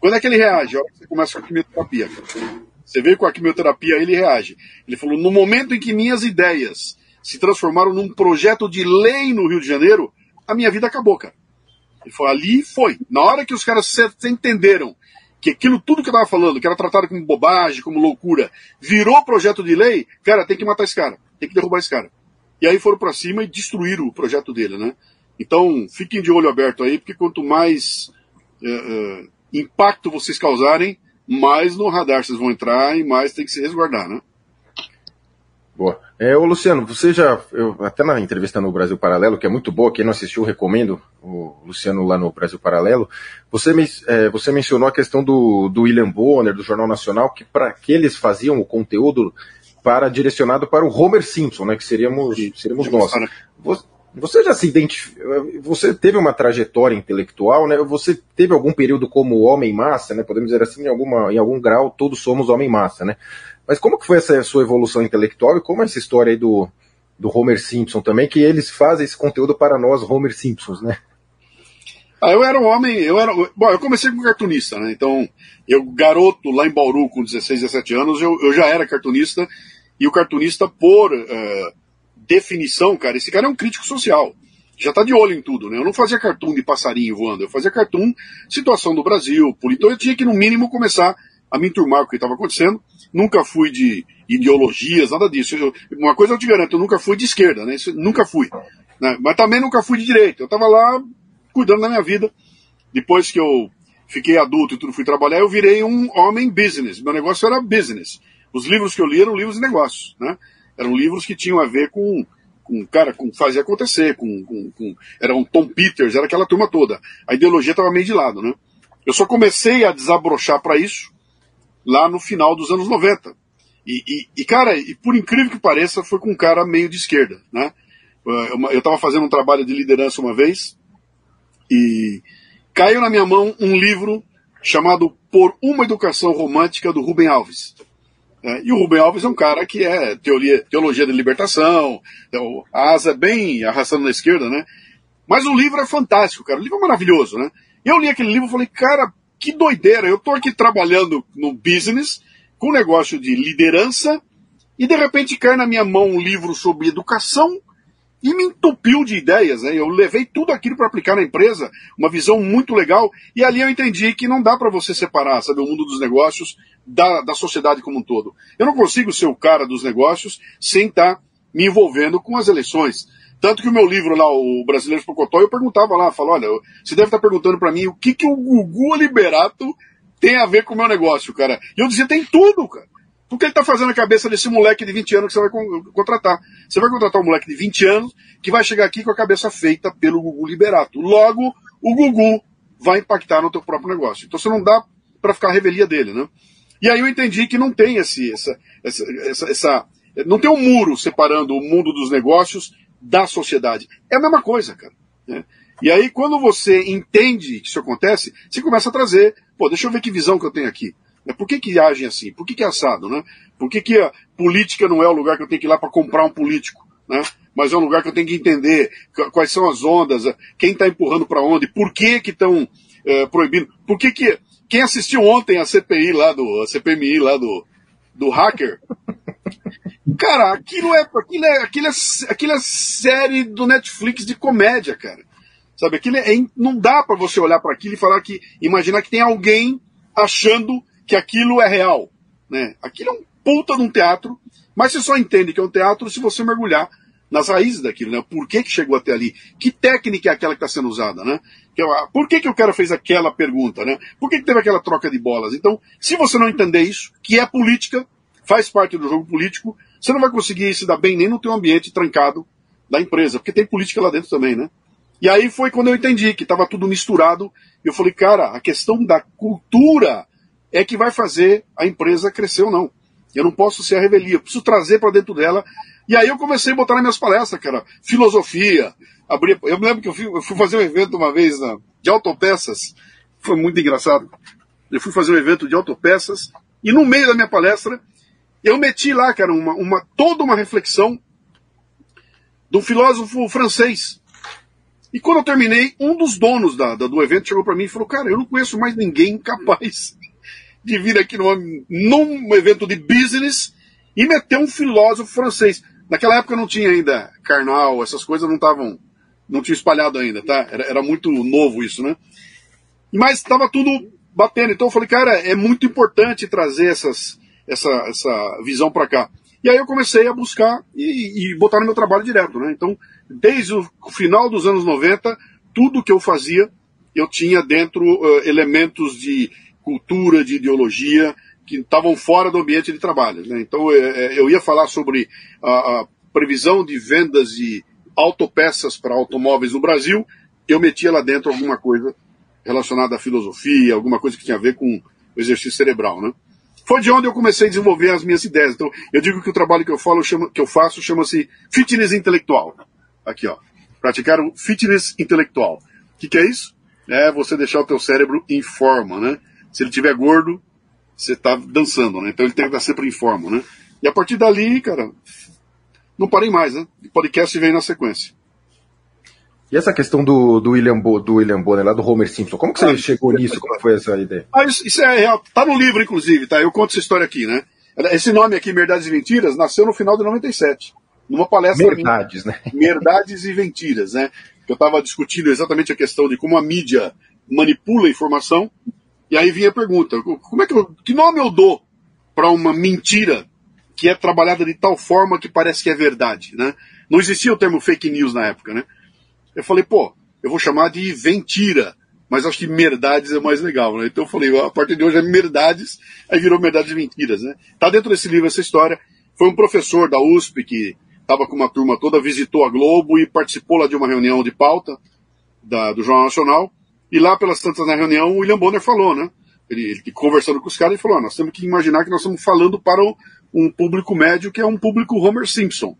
Quando é que ele reage? A você começa com a quimioterapia. Você veio com a quimioterapia, ele reage. Ele falou, no momento em que minhas ideias se transformaram num projeto de lei no Rio de Janeiro, a minha vida acabou, cara. Ele falou, ali foi. Na hora que os caras entenderam que aquilo tudo que eu tava falando, que era tratado como bobagem, como loucura, virou projeto de lei, cara, tem que matar esse cara, tem que derrubar esse cara. E aí foram para cima e destruíram o projeto dele, né? Então, fiquem de olho aberto aí, porque quanto mais é, impacto vocês causarem, mais no radar vocês vão entrar e mais tem que se resguardar, né? Boa. É, ô Luciano, você já, eu, até na entrevista no Brasil Paralelo, que é muito boa, quem não assistiu, recomendo o Luciano lá no Brasil Paralelo, você, é, você mencionou a questão do, do William Bonner, do Jornal Nacional, que para que eles faziam o conteúdo para direcionado para o Homer Simpson, né, que seríamos, seríamos nós. Você, já se identificou, você teve uma trajetória intelectual, né? Você teve algum período como homem massa, né? Podemos dizer assim, em, alguma, em algum grau, todos somos homem massa, né? Mas como que foi essa sua evolução intelectual e como é essa história aí do, do Homer Simpson também, que eles fazem esse conteúdo para nós, Homer Simpsons, né? Ah, eu era um homem, eu era. Bom, eu comecei como cartunista, né? Então, eu, garoto, lá em Bauru, com 16, 17 anos, eu, eu já era cartunista, e o cartunista, por uh, definição, cara, esse cara é um crítico social. Já tá de olho em tudo, né? Eu não fazia cartoon de passarinho voando, eu fazia cartoon situação do Brasil, por então eu tinha que, no mínimo, começar a me enturmar com o que estava acontecendo. Nunca fui de ideologias, nada disso. Eu, uma coisa eu te garanto, eu nunca fui de esquerda, né? Isso, nunca fui. Né? Mas também nunca fui de direita. Eu estava lá cuidando da minha vida. Depois que eu fiquei adulto e tudo fui trabalhar, eu virei um homem business. Meu negócio era business. Os livros que eu li eram livros de negócios, né? Eram livros que tinham a ver com, com cara, com fazer acontecer, com, com, com era um Tom Peters, era aquela turma toda. A ideologia estava meio de lado, né? Eu só comecei a desabrochar para isso lá no final dos anos 90. E, e, e, cara, e por incrível que pareça, foi com um cara meio de esquerda, né? Eu estava fazendo um trabalho de liderança uma vez e caiu na minha mão um livro chamado Por uma Educação Romântica do Rubem Alves. É, e o Rubem Alves é um cara que é teoria, teologia da libertação, então, a asa é bem arrastando na esquerda, né? Mas o livro é fantástico, cara. O livro é maravilhoso, né? Eu li aquele livro e falei, cara, que doideira, eu estou aqui trabalhando no business, com negócio de liderança, e de repente cai na minha mão um livro sobre educação e me entupiu de ideias. Né? Eu levei tudo aquilo para aplicar na empresa, uma visão muito legal, e ali eu entendi que não dá para você separar sabe, o mundo dos negócios da, da sociedade como um todo. Eu não consigo ser o cara dos negócios sem estar tá me envolvendo com as eleições. Tanto que o meu livro lá, o Brasileiros Pocotó, eu perguntava lá, falava, olha, você deve estar perguntando para mim o que, que o Gugu Liberato tem a ver com o meu negócio, cara. E eu dizia, tem tudo, cara. O que ele está fazendo na cabeça desse moleque de 20 anos que você vai contratar? Você vai contratar um moleque de 20 anos que vai chegar aqui com a cabeça feita pelo Gugu Liberato. Logo, o Gugu vai impactar no teu próprio negócio. Então você não dá para ficar a revelia dele, né? E aí eu entendi que não tem esse, essa, essa, essa, essa, não tem um muro separando o mundo dos negócios da sociedade. É a mesma coisa, cara. Né? E aí, quando você entende que isso acontece, você começa a trazer, pô, deixa eu ver que visão que eu tenho aqui. Né? Por que, que agem assim? Por que, que é assado? Né? Por que, que a política não é o lugar que eu tenho que ir lá para comprar um político? Né? Mas é um lugar que eu tenho que entender quais são as ondas, quem está empurrando para onde, por que que estão é, proibindo, por que que quem assistiu ontem a CPI lá do a CPMI lá do do hacker Cara, aquilo é, aquilo é, aquilo é, aquilo é série do Netflix de comédia, cara. Sabe, aquilo é, não dá para você olhar para aquilo e falar que, imaginar que tem alguém achando que aquilo é real, né? Aquilo é um puta de um teatro, mas você só entende que é um teatro se você mergulhar nas raízes daquilo, né? Por que, que chegou até ali? Que técnica é aquela que está sendo usada, né? Por que, que o cara fez aquela pergunta, né? Por que, que teve aquela troca de bolas? Então, se você não entender isso, que é política, faz parte do jogo político, você não vai conseguir se dar bem nem no teu ambiente trancado da empresa, porque tem política lá dentro também, né? E aí foi quando eu entendi que estava tudo misturado. Eu falei, cara, a questão da cultura é que vai fazer a empresa crescer ou não. Eu não posso ser a revelia, eu preciso trazer para dentro dela. E aí eu comecei a botar nas minhas palestras, cara, filosofia. Abri, eu me lembro que eu fui, eu fui fazer um evento uma vez na, de autopeças, foi muito engraçado. Eu fui fazer um evento de autopeças e no meio da minha palestra eu meti lá, cara, uma, uma, toda uma reflexão do filósofo francês. E quando eu terminei, um dos donos da, da do evento chegou para mim e falou: Cara, eu não conheço mais ninguém capaz de vir aqui num, num evento de business e meter um filósofo francês. Naquela época não tinha ainda carnal, essas coisas não estavam, não tinha espalhado ainda, tá? Era, era muito novo isso, né? Mas estava tudo batendo. Então eu falei, cara, é muito importante trazer essas, essa, essa visão para cá. E aí eu comecei a buscar e, e, botar no meu trabalho direto, né? Então, desde o final dos anos 90, tudo que eu fazia, eu tinha dentro uh, elementos de cultura, de ideologia, que estavam fora do ambiente de trabalho. Né? Então, é, é, eu ia falar sobre a, a previsão de vendas de autopeças para automóveis no Brasil, eu metia lá dentro alguma coisa relacionada à filosofia, alguma coisa que tinha a ver com o exercício cerebral, né? Foi de onde eu comecei a desenvolver as minhas ideias. Então, eu digo que o trabalho que eu, falo, que eu faço chama-se fitness intelectual. Aqui, ó. Praticar o fitness intelectual. O que, que é isso? É você deixar o teu cérebro em forma, né? Se ele tiver gordo, você está dançando, né? Então ele tem que estar sempre em forma, né? E a partir dali, cara, não parei mais, né? O podcast veio na sequência. E essa questão do, do William, Bo, do William Bonner, lá do Homer Simpson, como que você ah, chegou nisso? Como foi essa ideia? Ah, isso, isso, é real. Tá no livro, inclusive, tá? Eu conto essa história aqui, né? Esse nome aqui, Verdades e Mentiras, nasceu no final de 97. Numa palestra. Verdades, né? (laughs) Verdades e Mentiras, né? Eu estava discutindo exatamente a questão de como a mídia manipula a informação. E aí vinha a pergunta: como é que eu, que nome eu dou para uma mentira que é trabalhada de tal forma que parece que é verdade, né? Não existia o termo fake news na época, né? Eu falei, pô, eu vou chamar de Ventira, mas acho que Merdades é mais legal, né? Então eu falei, a partir de hoje é Merdades, aí virou Merdades e Mentiras, né? Tá dentro desse livro essa história. Foi um professor da USP que estava com uma turma toda, visitou a Globo e participou lá de uma reunião de pauta da, do Jornal Nacional. E lá pelas tantas na reunião, o William Bonner falou, né? Ele, ele conversando com os caras, ele falou: ah, nós temos que imaginar que nós estamos falando para um público médio que é um público Homer Simpson.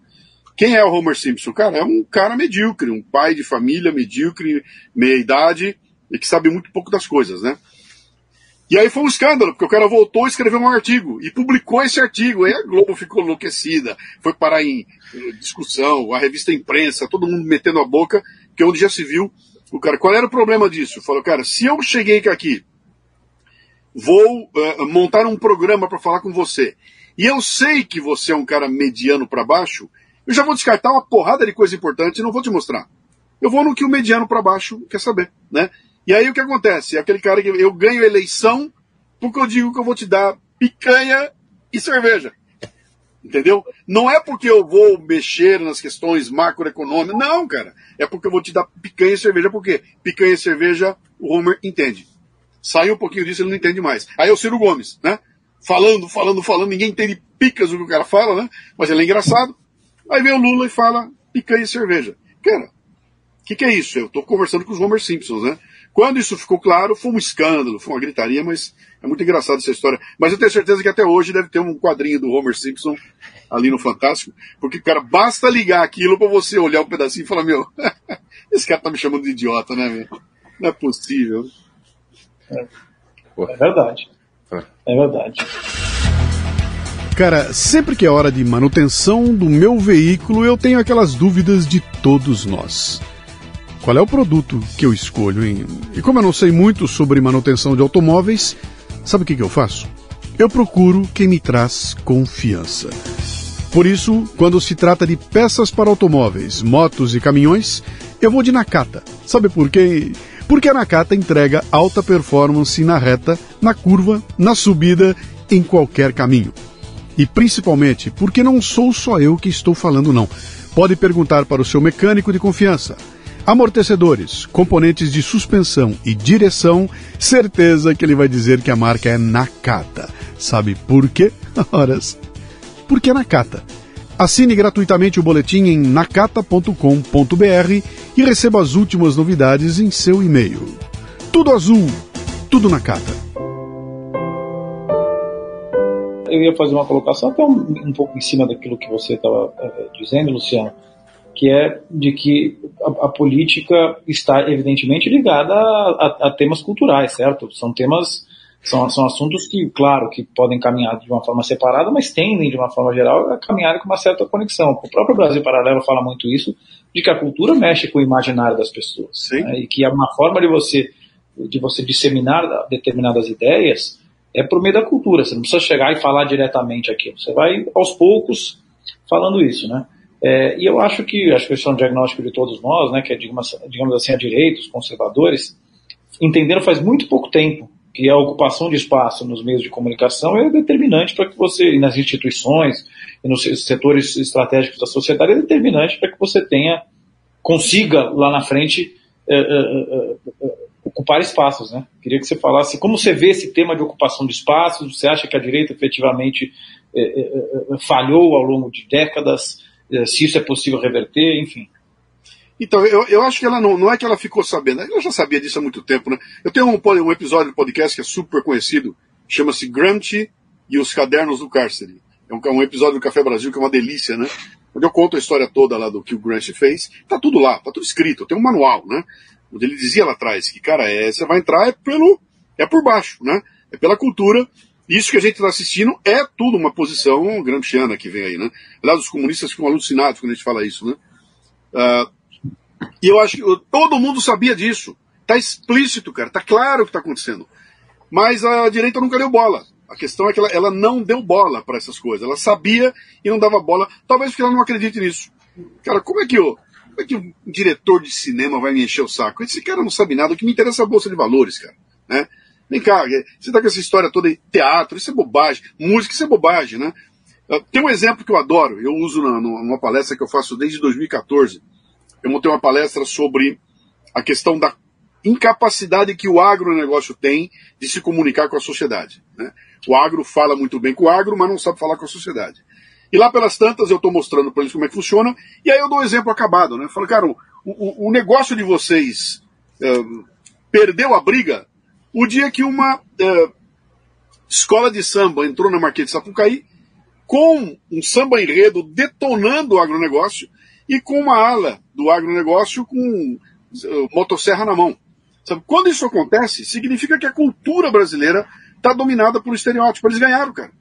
Quem é o Homer Simpson? Cara, é um cara medíocre, um pai de família medíocre, meia idade, e que sabe muito pouco das coisas, né? E aí foi um escândalo, porque o cara voltou e escreveu um artigo, e publicou esse artigo, aí a Globo ficou enlouquecida, foi parar em, discussão, a revista Imprensa, todo mundo metendo a boca, que é onde já se viu, o cara, qual era o problema disso? Falou, cara, se eu cheguei aqui, vou uh, montar um programa para falar com você, e eu sei que você é um cara mediano para baixo, eu já vou descartar uma porrada de coisa importante e não vou te mostrar. Eu vou no que o mediano para baixo quer saber, né? E aí o que acontece? Aquele cara que eu ganho eleição porque eu digo que eu vou te dar picanha e cerveja. Entendeu? Não é porque eu vou mexer nas questões macroeconômicas, não, cara. É porque eu vou te dar picanha e cerveja, porque picanha e cerveja o Homer entende. Sai um pouquinho disso, ele não entende mais. Aí é o Ciro Gomes, né? Falando, falando, falando, ninguém entende picas do que o cara fala, né? Mas ele é engraçado. Aí vem o Lula e fala picanha e cerveja. Cara, o que, que, é isso? Eu estou conversando com os Homer Simpsons, né? Quando isso ficou claro, foi um escândalo, foi uma gritaria, mas é muito engraçado essa história. Mas eu tenho certeza que até hoje deve ter um quadrinho do Homer Simpson ali no Fantástico, porque, cara, basta ligar aquilo para você olhar um pedacinho e falar, meu, (laughs) esse cara tá me chamando de idiota, né, meu? Não é possível. É, é verdade. É verdade. Cara, sempre que é hora de manutenção do meu veículo, eu tenho aquelas dúvidas de todos nós. Qual é o produto que eu escolho, hein? E como eu não sei muito sobre manutenção de automóveis, sabe o que, que eu faço? Eu procuro quem me traz confiança. Por isso, quando se trata de peças para automóveis, motos e caminhões, eu vou de Nakata. Sabe por quê? Porque a Nakata entrega alta performance na reta, na curva, na subida, em qualquer caminho. E principalmente porque não sou só eu que estou falando, não. Pode perguntar para o seu mecânico de confiança. Amortecedores, componentes de suspensão e direção, certeza que ele vai dizer que a marca é Nakata. Sabe por quê? (laughs) Horas. Porque é Nakata. Assine gratuitamente o boletim em nakata.com.br e receba as últimas novidades em seu e-mail. Tudo azul, tudo Nakata eu ia fazer uma colocação até um, um pouco em cima daquilo que você estava é, dizendo, Luciano, que é de que a, a política está evidentemente ligada a, a, a, temas culturais, certo? São temas São, são assuntos que, claro, que podem caminhar de uma forma separada, mas tendem, de uma forma geral, a caminhar com uma certa conexão. O próprio Brasil Paralelo fala muito isso, de que a cultura mexe com o imaginário das pessoas. Né? E que é uma forma de você, de você disseminar determinadas ideias é por meio da cultura. Você não precisa chegar e falar diretamente aquilo. Você vai, aos poucos, falando isso, né? É, e eu acho que, acho que é um diagnóstico de todos nós, né, que é, digamos, digamos assim, a direita, os conservadores, entenderam faz muito pouco tempo que a ocupação de espaço nos meios de comunicação é determinante para que você, nas instituições e nos setores estratégicos da sociedade, é determinante para que você tenha, consiga lá na frente é, é, ocupar espaços. Né? Queria que você falasse como você vê esse tema de ocupação de espaços, você acha que a direita efetivamente é, falhou ao longo de décadas, se isso é possível reverter, enfim. Então, eu, eu acho que ela não, não é que ela ficou sabendo, ela já sabia disso há muito tempo, né? Eu tenho um, um episódio do podcast que é super conhecido, chama-se Gramsci e os Cadernos do Cárcere. É um, um, episódio do Café Brasil que é uma delícia, né? Onde eu conto a história toda lá do que o Gramsci fez. Tá tudo lá, tá tudo escrito, tem um manual, né? Ele dizia lá atrás que, cara, é, você vai entrar é pelo, é por baixo, né? É pela cultura. Isso que a gente está assistindo é tudo uma posição gramsciana que vem aí, né? Aliás, os comunistas ficam alucinados quando a gente fala isso, né? Uh, e eu acho que todo mundo sabia disso. Tá explícito, cara. Tá claro o que tá acontecendo. Mas a direita nunca deu bola. A questão é que ela, ela não deu bola para essas coisas. Ela sabia e não dava bola. Talvez porque ela não acredite nisso. Cara, como é que eu, como é que um diretor de cinema vai me encher o saco? Esse cara não sabe nada. O que me interessa é a bolsa de valores, cara. Né? Vem cá, você tá com essa história toda de teatro, isso é bobagem. Música, isso é bobagem, né? Tem um exemplo que eu adoro, eu uso na, numa palestra que eu faço desde 2014 eu montei uma palestra sobre a questão da incapacidade que o agronegócio tem de se comunicar com a sociedade. Né? O agro fala muito bem com o agro, mas não sabe falar com a sociedade. E lá pelas tantas eu estou mostrando para eles como é que funciona, e aí eu dou um exemplo acabado. Né? falo, cara, o, o, o negócio de vocês uh, perdeu a briga o dia que uma uh, escola de samba entrou na Marquês de Sapucaí com um samba enredo detonando o agronegócio e com uma ala do agronegócio com uh, motosserra na mão. Sabe? Quando isso acontece, significa que a cultura brasileira está dominada por estereótipo. Eles ganharam, cara.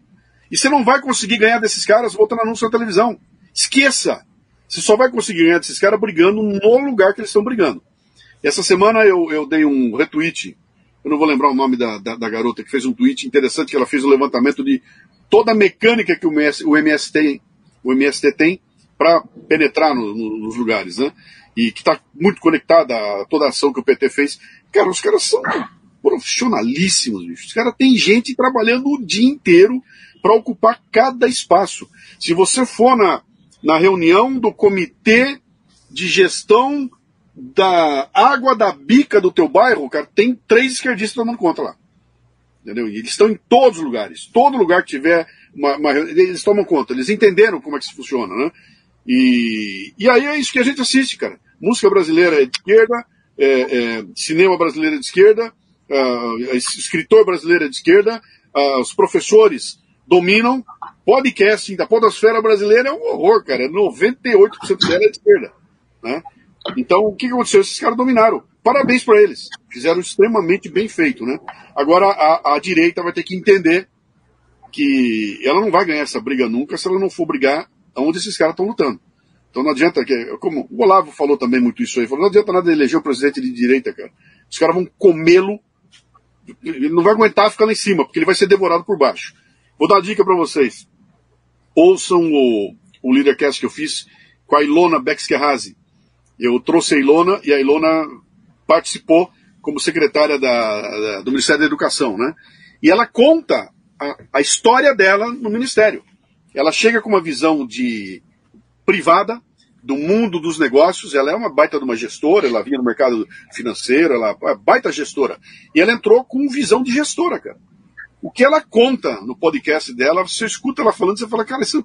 E você não vai conseguir ganhar desses caras botando anúncio na televisão. Esqueça! Você só vai conseguir ganhar desses caras brigando no lugar que eles estão brigando. Essa semana eu, eu dei um retweet, eu não vou lembrar o nome da, da, da, garota que fez um tweet interessante, que ela fez um levantamento de toda a mecânica que o, MS, o, MST, o MST tem para penetrar no, no, nos lugares, né? E que está muito conectada a toda a ação que o PT fez. Cara, os caras são profissionalíssimos, bicho. Os caras têm gente trabalhando o dia inteiro para ocupar cada espaço. Se você for na, na reunião do comitê de gestão da água da bica do teu bairro, cara, tem três esquerdistas tomando conta lá. Entendeu? E eles estão em todos os lugares. Todo lugar que tiver uma, uma, eles tomam conta. Eles entenderam como é que isso funciona, né? E, e aí é isso que a gente assiste, cara. Música brasileira é de esquerda, é, é, cinema brasileiro é de esquerda, uh, escritor brasileiro é de esquerda, uh, os professores dominam, podcasting da podosfera brasileira é um horror, cara. 98% dela é de esquerda. Né? Então, o que aconteceu? Esses caras dominaram. Parabéns para eles. Fizeram extremamente bem feito, né? Agora, a, a direita vai ter que entender que ela não vai ganhar essa briga nunca se ela não for brigar onde esses caras estão lutando. Então não adianta, que, como o Olavo falou também muito isso aí, falou, não adianta nada eleger o presidente de direita, cara. Os caras vão comê-lo, ele não vai aguentar ficar lá em cima, porque ele vai ser devorado por baixo. Vou dar dica para vocês. Ouçam o, o Leadercast que eu fiz com a Ilona Bexkerhazy. Eu trouxe a Ilona e a Ilona participou como secretária da, da, do Ministério da Educação, né? E ela conta a, a história dela no Ministério ela chega com uma visão de privada do mundo dos negócios, ela é uma baita de uma gestora, ela vinha no mercado financeiro, ela é baita gestora. E ela entrou com visão de gestora, cara. O que ela conta no podcast dela, você escuta ela falando, você fala, cara, isso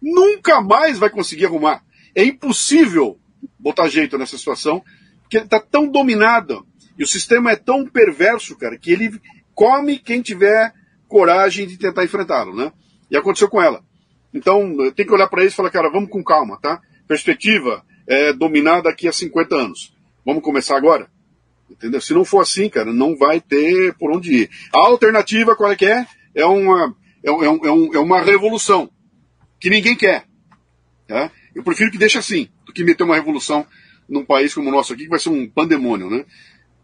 nunca mais vai conseguir arrumar. É impossível botar jeito nessa situação, porque ele está tão dominado e o sistema é tão perverso, cara, que ele come quem tiver coragem de tentar enfrentá-lo, né? E aconteceu com ela. Então, tem que olhar para isso e falar, cara, vamos com calma, tá? Perspectiva é dominar daqui a 50 anos. Vamos começar agora? Entendeu? Se não for assim, cara, não vai ter por onde ir. A alternativa, qual é que é? É uma, é, um, é, um, é uma revolução que ninguém quer. Tá? Eu prefiro que deixe assim, do que meter uma revolução num país como o nosso aqui, que vai ser um pandemônio, né?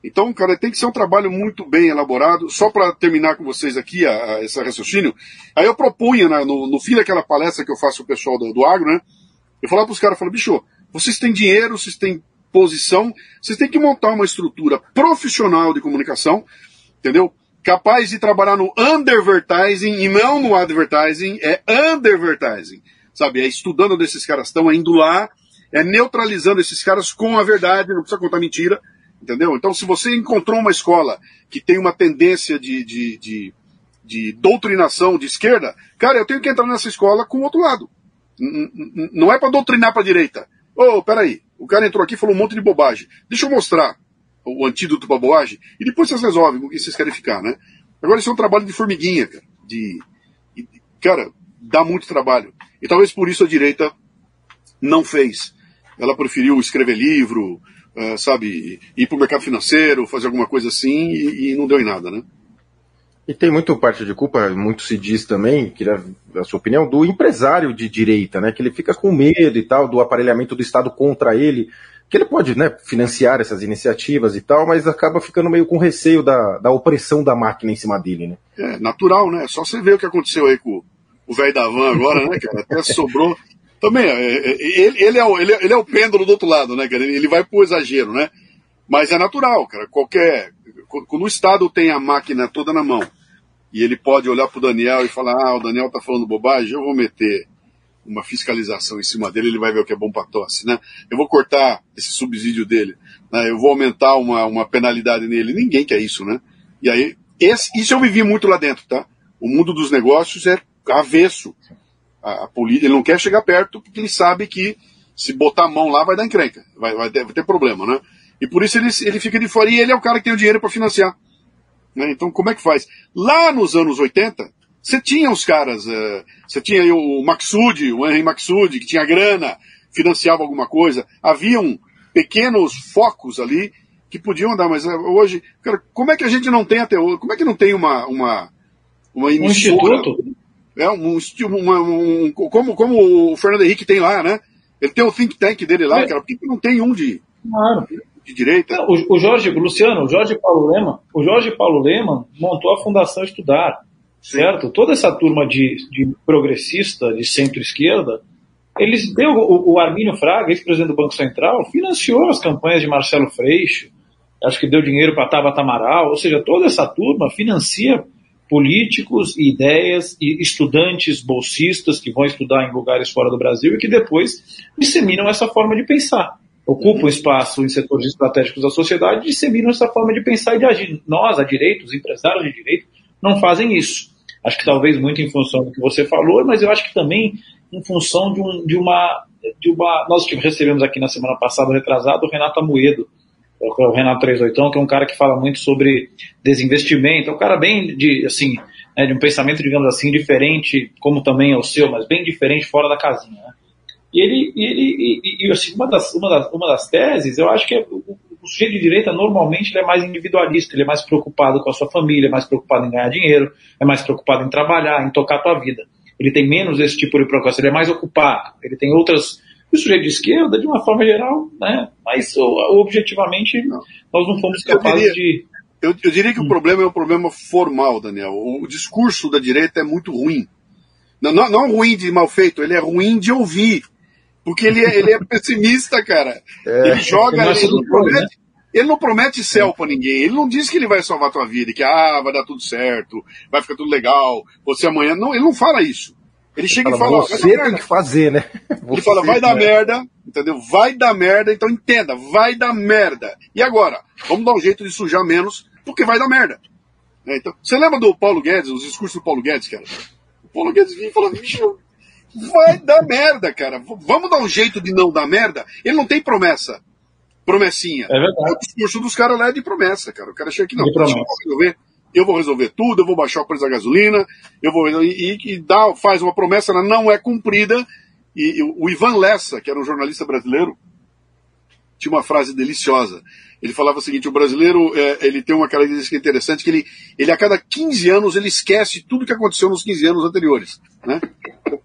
Então, cara, tem que ser um trabalho muito bem elaborado. Só para terminar com vocês aqui a, a, esse raciocínio, aí eu propunha né, no, no, fim daquela palestra que eu faço o pessoal do, do agro, né? Eu falava para os caras, falava, bicho, vocês têm dinheiro, vocês têm vocês têm que montar uma estrutura profissional de comunicação, entendeu? Capaz de trabalhar no undervertising e não no advertising, é undervertising, sabe? É estudando onde esses caras estão, é indo lá, é neutralizando esses caras com a verdade, não precisa contar mentira, entendeu? Então, se você encontrou uma escola que tem uma tendência de, de, de, de doutrinação de esquerda, cara, eu tenho que entrar nessa escola com o outro lado. Não é para doutrinar para direita. Ô, oh, peraí, o cara entrou aqui e falou um monte de bobagem. Deixa eu mostrar o antídoto para bobagem e depois vocês resolvem o que vocês querem ficar, né? Agora isso é um trabalho de formiguinha, cara. De, de, cara, dá muito trabalho. E talvez por isso a direita não fez. Ela preferiu escrever livro, uh, sabe, ir para o mercado financeiro, fazer alguma coisa assim e, e não deu em nada, né? E tem muito parte de culpa, muito se diz também, que a sua opinião, do empresário de direita, né? Que ele fica com medo e tal do aparelhamento do Estado contra ele, que ele pode né, financiar essas iniciativas e tal, mas acaba ficando meio com receio da, da opressão da máquina em cima dele, né? É natural, né? Só você ver o que aconteceu aí com o velho da van agora, né, cara? Até sobrou. Também, é, é, ele, ele, é o, ele, é, ele é o pêndulo do outro lado, né, cara? Ele vai pro exagero, né? Mas é natural, cara. Qualquer. Quando o Estado tem a máquina toda na mão e ele pode olhar para o Daniel e falar: ah, o Daniel está falando bobagem, eu vou meter uma fiscalização em cima dele, ele vai ver o que é bom para tosse, né? Eu vou cortar esse subsídio dele, né? eu vou aumentar uma, uma penalidade nele. Ninguém quer isso, né? E aí, esse, isso eu vivi muito lá dentro, tá? O mundo dos negócios é avesso. A, a polícia, ele não quer chegar perto porque ele sabe que se botar a mão lá vai dar encrenca, vai, vai, ter, vai ter problema, né? E por isso ele, ele fica de fora e ele é o cara que tem o dinheiro para financiar. Né? Então, como é que faz? Lá nos anos 80, você tinha os caras, uh, você tinha o Maxud, o Henry Maxud, que tinha grana, financiava alguma coisa. Haviam pequenos focos ali que podiam dar, mas uh, hoje, cara, como é que a gente não tem até hoje? Como é que não tem uma, uma, uma emissora? Um instituto? É, um, um, como, como o Fernando Henrique tem lá, né? Ele tem o think tank dele lá, é. cara, por que não tem um de. Claro de direita. Não, o, o, Jorge, Luciano, o Jorge Paulo Lema, o Jorge Paulo Lema montou a Fundação Estudar, Sim. certo? Toda essa turma de, de progressista, de centro-esquerda, eles deu o, o Armínio Fraga, ex-presidente do Banco Central, financiou as campanhas de Marcelo Freixo, acho que deu dinheiro para Tabata Amaral, ou seja, toda essa turma financia políticos, ideias e estudantes bolsistas que vão estudar em lugares fora do Brasil e que depois disseminam essa forma de pensar ocupam espaço em setores estratégicos da sociedade e disseminam essa forma de pensar e de agir. Nós, a direito, os empresários de direito, não fazem isso. Acho que talvez muito em função do que você falou, mas eu acho que também em função de, um, de, uma, de uma. Nós recebemos aqui na semana passada, retrasado, o Renato Amoedo, o Renato 38, que é um cara que fala muito sobre desinvestimento, é um cara bem de, assim, né, de um pensamento, digamos assim, diferente, como também é o seu, mas bem diferente fora da casinha. Né? E ele, e, ele, e, e assim, uma, das, uma, das, uma das teses, eu acho que é, o, o sujeito de direita normalmente ele é mais individualista, ele é mais preocupado com a sua família, é mais preocupado em ganhar dinheiro, é mais preocupado em trabalhar, em tocar a tua vida. Ele tem menos esse tipo de preocupação, ele é mais ocupado, ele tem outras. O sujeito de esquerda, de uma forma geral, né? Mas objetivamente nós não fomos capazes eu diria, de. Eu, eu, diria que hum. o problema é um problema formal, Daniel. O, o discurso da direita é muito ruim. Não, não, não ruim de mal feito, ele é ruim de ouvir. Porque ele é, ele é pessimista, cara. É, ele joga, ele, ele, não promete, ele não promete céu para ninguém. Ele não diz que ele vai salvar a tua vida, que ah, vai dar tudo certo, vai ficar tudo legal, você amanhã. Não, ele não fala isso. Ele chega ele fala, e fala. Você tem que fazer, né? Você, ele fala, vai dar merda, entendeu? Vai dar merda, então entenda, vai dar merda. E agora? Vamos dar um jeito de sujar menos, porque vai dar merda. É, então, você lembra do Paulo Guedes, os discursos do Paulo Guedes, cara? O Paulo Guedes vinha e falava, bicho, vai dar merda, cara. Vamos dar um jeito de não dar merda. Ele não tem promessa. Promessinha. É verdade. O discurso dos caras lá é de promessa, cara. O cara chega aqui, não, eu vou resolver. Eu vou resolver tudo, eu vou baixar o preço da gasolina, eu vou. E, e dá, faz uma promessa, ela não é cumprida. E, e o Ivan Lessa, que era um jornalista brasileiro, tinha uma frase deliciosa. Ele falava o seguinte: o brasileiro é, ele tem uma característica interessante que ele, ele a cada 15 anos ele esquece tudo que aconteceu nos 15 anos anteriores. Né?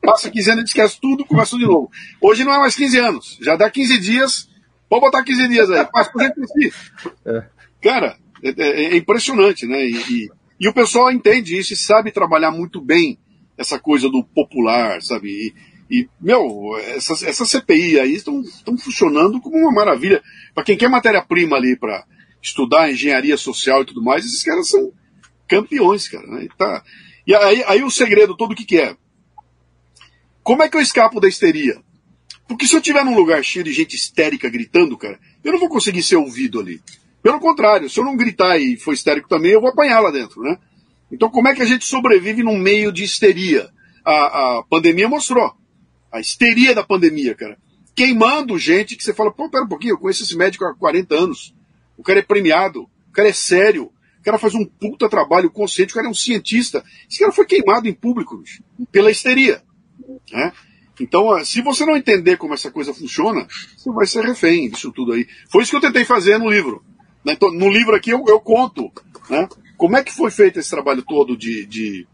Passa 15 anos, esquece tudo, começa de novo. Hoje não é mais 15 anos, já dá 15 dias, pode botar 15 dias aí, passa por de si. Cara, é, é, é, impressionante, né? E, e, e, o pessoal entende isso e sabe trabalhar muito bem essa coisa do popular, sabe? E, e, meu, essas, essas CPI aí estão, estão funcionando como uma maravilha. Para quem quer matéria-prima ali para estudar engenharia social e tudo mais, esses caras são campeões, cara. Né? E, tá. e aí, aí o segredo todo o que, que é? Como é que eu escapo da histeria? Porque se eu estiver num lugar cheio de gente histérica gritando, cara, eu não vou conseguir ser ouvido ali. Pelo contrário, se eu não gritar e for histérico também, eu vou apanhar lá dentro, né? Então como é que a gente sobrevive num meio de histeria? A, a pandemia mostrou a histeria da pandemia, cara. Queimando gente que você fala, pô, pera um pouquinho, eu conheço esse médico há 40 anos. O cara é premiado, o cara é sério, o cara faz um puta trabalho consciente, o cara é um cientista. Esse cara foi queimado em público, bicho, pela histeria. Né? Então, se você não entender como essa coisa funciona, você vai ser refém disso tudo aí. Foi isso que eu tentei fazer no livro. Né? Então, no livro aqui eu, eu conto né, como é que foi feito esse trabalho todo de, de,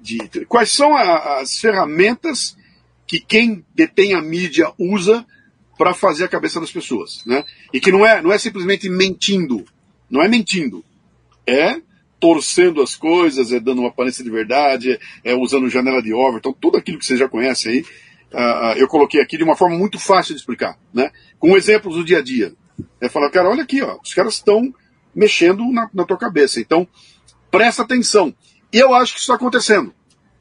de quais são a, as ferramentas que quem detém a mídia usa para fazer a cabeça das pessoas, né? E que não é, não é simplesmente mentindo, não é mentindo, é torcendo as coisas, é dando uma aparência de verdade, é usando janela de Overton, tudo aquilo que você já conhece aí, uh, eu coloquei aqui de uma forma muito fácil de explicar, né? Com exemplos do dia a dia. É falar, cara, olha aqui, ó, os caras estão mexendo na, na tua cabeça, então presta atenção. E eu acho que isso está acontecendo,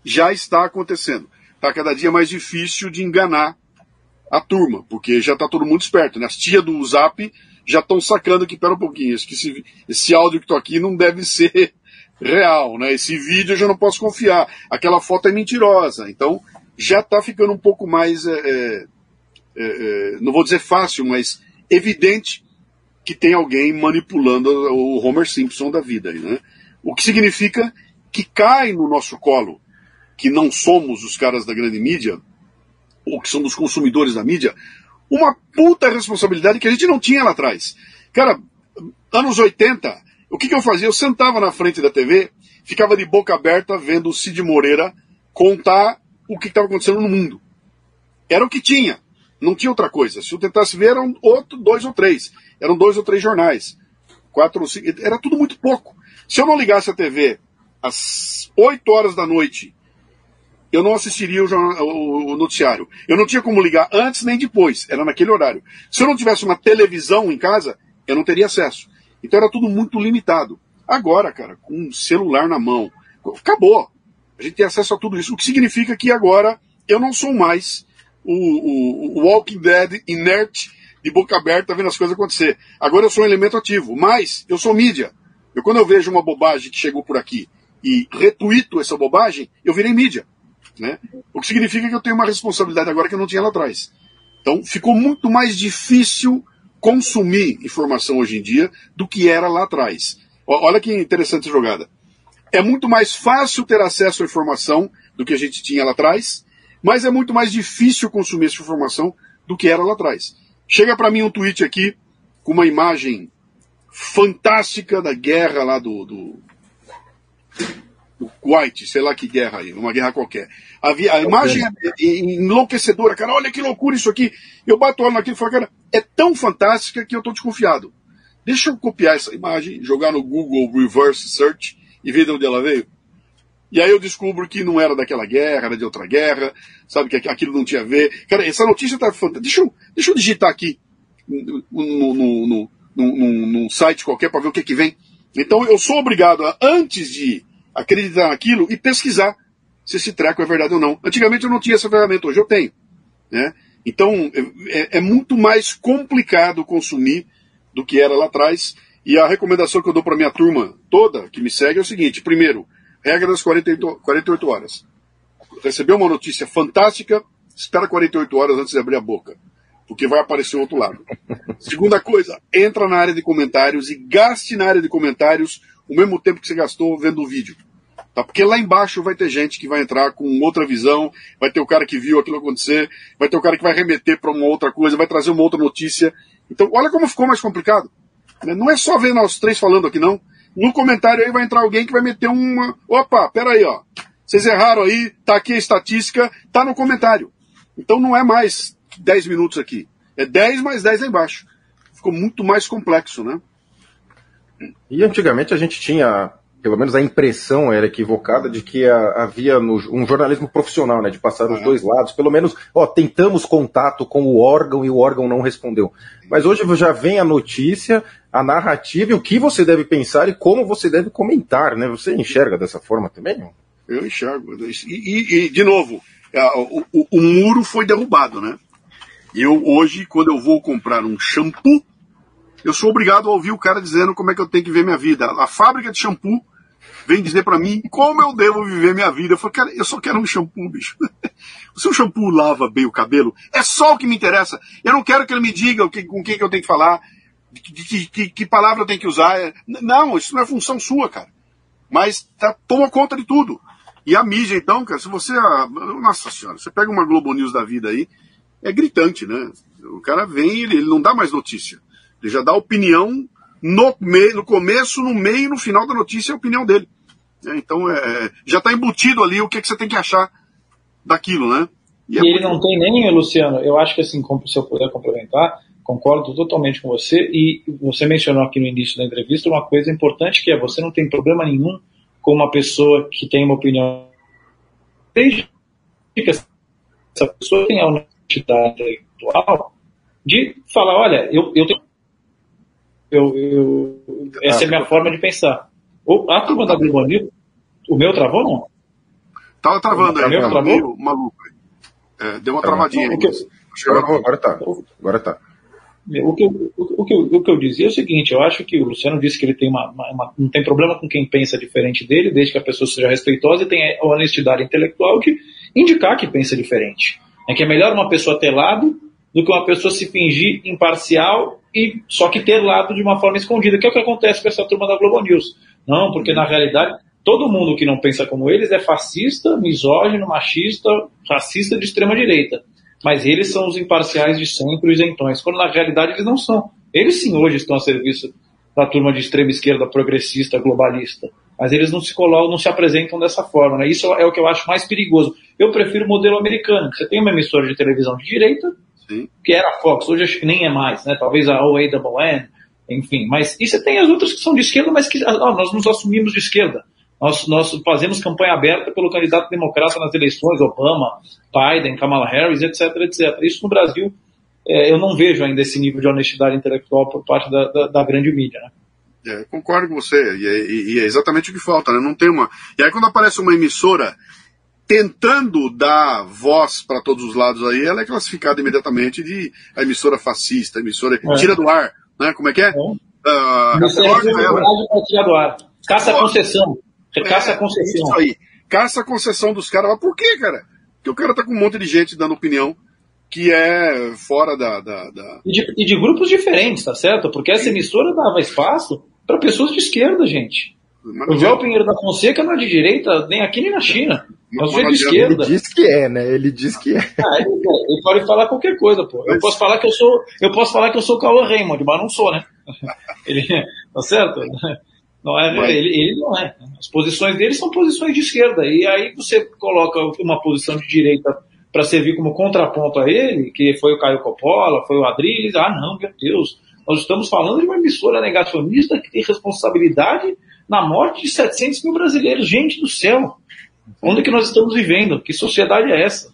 já está acontecendo está cada dia mais difícil de enganar a turma, porque já está todo mundo esperto, né? As tias do Zap já estão sacando que, pera um pouquinho, que esse, esse áudio que estou aqui não deve ser (laughs) real, né? Esse vídeo eu já não posso confiar, aquela foto é mentirosa, então já está ficando um pouco mais, é, é, é, é, não vou dizer fácil, mas evidente que tem alguém manipulando o Homer Simpson da vida, né? O que significa que cai no nosso colo que não somos os caras da grande mídia, ou que somos consumidores da mídia, uma puta responsabilidade que a gente não tinha lá atrás. Cara, anos 80, o que, que eu fazia? Eu sentava na frente da TV, ficava de boca aberta vendo o Cid Moreira contar o que estava acontecendo no mundo. Era o que tinha. Não tinha outra coisa. Se eu tentasse ver, eram outro, dois ou três. Eram dois ou três jornais. Quatro ou cinco. Era tudo muito pouco. Se eu não ligasse a TV às oito horas da noite eu não assistiria o, jornal, o, noticiário. Eu não tinha como ligar antes nem depois, era naquele horário. Se eu não tivesse uma televisão em casa, eu não teria acesso. Então era tudo muito limitado. Agora, cara, com um celular na mão, acabou. A gente tem acesso a tudo isso, o que significa que agora eu não sou mais o, o, o Walking Dead inerte, de boca aberta, vendo as coisas acontecer. Agora eu sou um elemento ativo, mas eu sou mídia. Eu, quando eu vejo uma bobagem que chegou por aqui e retuito essa bobagem, eu virei mídia. Né? O que significa que eu tenho uma responsabilidade agora que eu não tinha lá atrás. Então ficou muito mais difícil consumir informação hoje em dia do que era lá atrás. Olha que interessante jogada. É muito mais fácil ter acesso à informação do que a gente tinha lá atrás, mas é muito mais difícil consumir essa informação do que era lá atrás. Chega para mim um tweet aqui com uma imagem fantástica da guerra lá do, do o Kuwait, sei lá que guerra aí, uma guerra qualquer. A, a imagem é enlouquecedora, cara, olha que loucura isso aqui. Eu bato olho naquilo e falo, cara, é tão fantástica que eu estou desconfiado. Deixa eu copiar essa imagem, jogar no Google Reverse Search e ver de onde ela veio. E aí eu descubro que não era daquela guerra, era de outra guerra, sabe, que aquilo não tinha a ver. Cara, essa notícia tá fantástica. Deixa eu, deixa eu digitar aqui no, no, no, no, num site qualquer para ver o que que vem. Então eu sou obrigado a, antes de acreditar naquilo e pesquisar se esse treco é verdade ou não. Antigamente eu não tinha essa ferramenta, hoje eu tenho. Né? Então é, é muito mais complicado consumir do que era lá atrás. E a recomendação que eu dou para minha turma toda que me segue é o seguinte: primeiro, regra das 48, 48 horas. Recebeu uma notícia fantástica, espera 48 horas antes de abrir a boca, porque vai aparecer o outro lado. Segunda coisa, entra na área de comentários e gaste na área de comentários o mesmo tempo que você gastou vendo o vídeo. Tá? Porque lá embaixo vai ter gente que vai entrar com outra visão, vai ter o cara que viu aquilo acontecer, vai ter o cara que vai remeter para uma outra coisa, vai trazer uma outra notícia. Então, olha como ficou mais complicado. Né? Não é só ver nós três falando aqui, não. No comentário aí vai entrar alguém que vai meter uma. Opa, peraí, ó. Vocês erraram aí, tá aqui a estatística, tá no comentário. Então não é mais 10 minutos aqui. É 10 mais 10 lá embaixo. Ficou muito mais complexo, né? E antigamente a gente tinha, pelo menos a impressão era equivocada de que havia um jornalismo profissional, né? De passar os dois lados. Pelo menos, ó, tentamos contato com o órgão e o órgão não respondeu. Mas hoje já vem a notícia, a narrativa e o que você deve pensar e como você deve comentar, né? Você enxerga dessa forma também? Eu enxergo. E, e, e de novo, o, o, o muro foi derrubado, né? Eu hoje, quando eu vou comprar um shampoo, eu sou obrigado a ouvir o cara dizendo como é que eu tenho que ver minha vida. A fábrica de shampoo vem dizer para mim como eu devo viver minha vida. Eu falo, cara, eu só quero um shampoo, bicho. (laughs) O seu shampoo lava bem o cabelo, é só o que me interessa. Eu não quero que ele me diga o que, com quem que eu tenho que falar, que, que, que palavra eu tenho que usar. Não, isso não é função sua, cara. Mas tá, toma conta de tudo. E a mídia, então, cara, se você. Ah, nossa senhora, você pega uma Globo News da vida aí, é gritante, né? O cara vem, ele, ele não dá mais notícia. Ele já dá opinião no, no começo, no meio e no final da notícia é a opinião dele. É, então é, é já está embutido ali o que, que você tem que achar daquilo, né? E, é e é ele não tem nem, Luciano, eu acho que assim, se eu puder complementar, concordo totalmente com você, e você mencionou aqui no início da entrevista uma coisa importante que é você não tem problema nenhum com uma pessoa que tem uma opinião desde que essa pessoa tenha honestidade intelectual de falar, olha, eu, eu tenho eu, eu, essa é a minha forma de pensar. O, a turma da Globo News, o meu travou não? Tava travando aí, meu travou? maluco. É, deu uma tá travadinha aí. Agora, agora tá. Agora tá. O que, eu, o, que eu, o que eu dizia é o seguinte, eu acho que o Luciano disse que ele tem uma, uma, uma, não tem problema com quem pensa diferente dele, desde que a pessoa seja respeitosa e tenha a honestidade intelectual de indicar que pensa diferente. É que é melhor uma pessoa ter lado do que uma pessoa se fingir imparcial e só que ter lado de uma forma escondida, que é o que acontece com essa turma da Globo News. Não, porque na realidade todo mundo que não pensa como eles é fascista, misógino, machista, racista de extrema direita. Mas eles são os imparciais de sempre, os isentões, quando na realidade eles não são. Eles sim hoje estão a serviço da turma de extrema esquerda progressista, globalista. Mas eles não se colocam, não se apresentam dessa forma. Né? Isso é o que eu acho mais perigoso. Eu prefiro o modelo americano. Você tem uma emissora de televisão de direita, Sim. que era a Fox, hoje acho que nem é mais, né? Talvez a OAWN, enfim. Mas e você tem as outras que são de esquerda, mas que ah, nós nos assumimos de esquerda. Nós, nós fazemos campanha aberta pelo candidato democrata nas eleições, Obama, Biden, Kamala Harris, etc, etc. Isso no Brasil, é, eu não vejo ainda esse nível de honestidade intelectual por parte da, da, da grande mídia, né? É, concordo com você, e é, e é, exatamente o que falta, né? Não tem uma. E aí quando aparece uma emissora tentando dar voz para todos os lados aí, ela é classificada imediatamente de emissora fascista, emissora é. tira do ar, né? Como é que é? é. Uh, ela... tirar do ar. Caça a concessão. Caça a concessão. Isso aí. Caça a concessão dos caras. Mas por quê, cara? Porque o cara tá com um monte de gente dando opinião que é fora da. da, da... E, de, e, de, grupos diferentes, tá certo? Porque essa emissora dava espaço para pessoas de esquerda, gente. O João Pinheiro da Fonseca não é de direita, nem aqui nem na China. É de esquerda. Ele diz que é, né? Ele diz que é. Ah, ele, ele, pode falar qualquer coisa, pô. Eu posso falar que eu sou. Eu posso falar que eu sou Cauã Raymond, mas não sou, né? (laughs) Ele, tá certo? Não é, ele, ele não é. As posições dele são posições de esquerda. E aí você coloca uma posição de direita para servir como contraponto a ele, que foi o Caio Coppola, foi o Adriles. Ah, não, meu Deus. Nós estamos falando de uma emissora negacionista que tem responsabilidade na morte de 700 mil brasileiros. Gente do céu. Onde que nós estamos vivendo? Que sociedade é essa?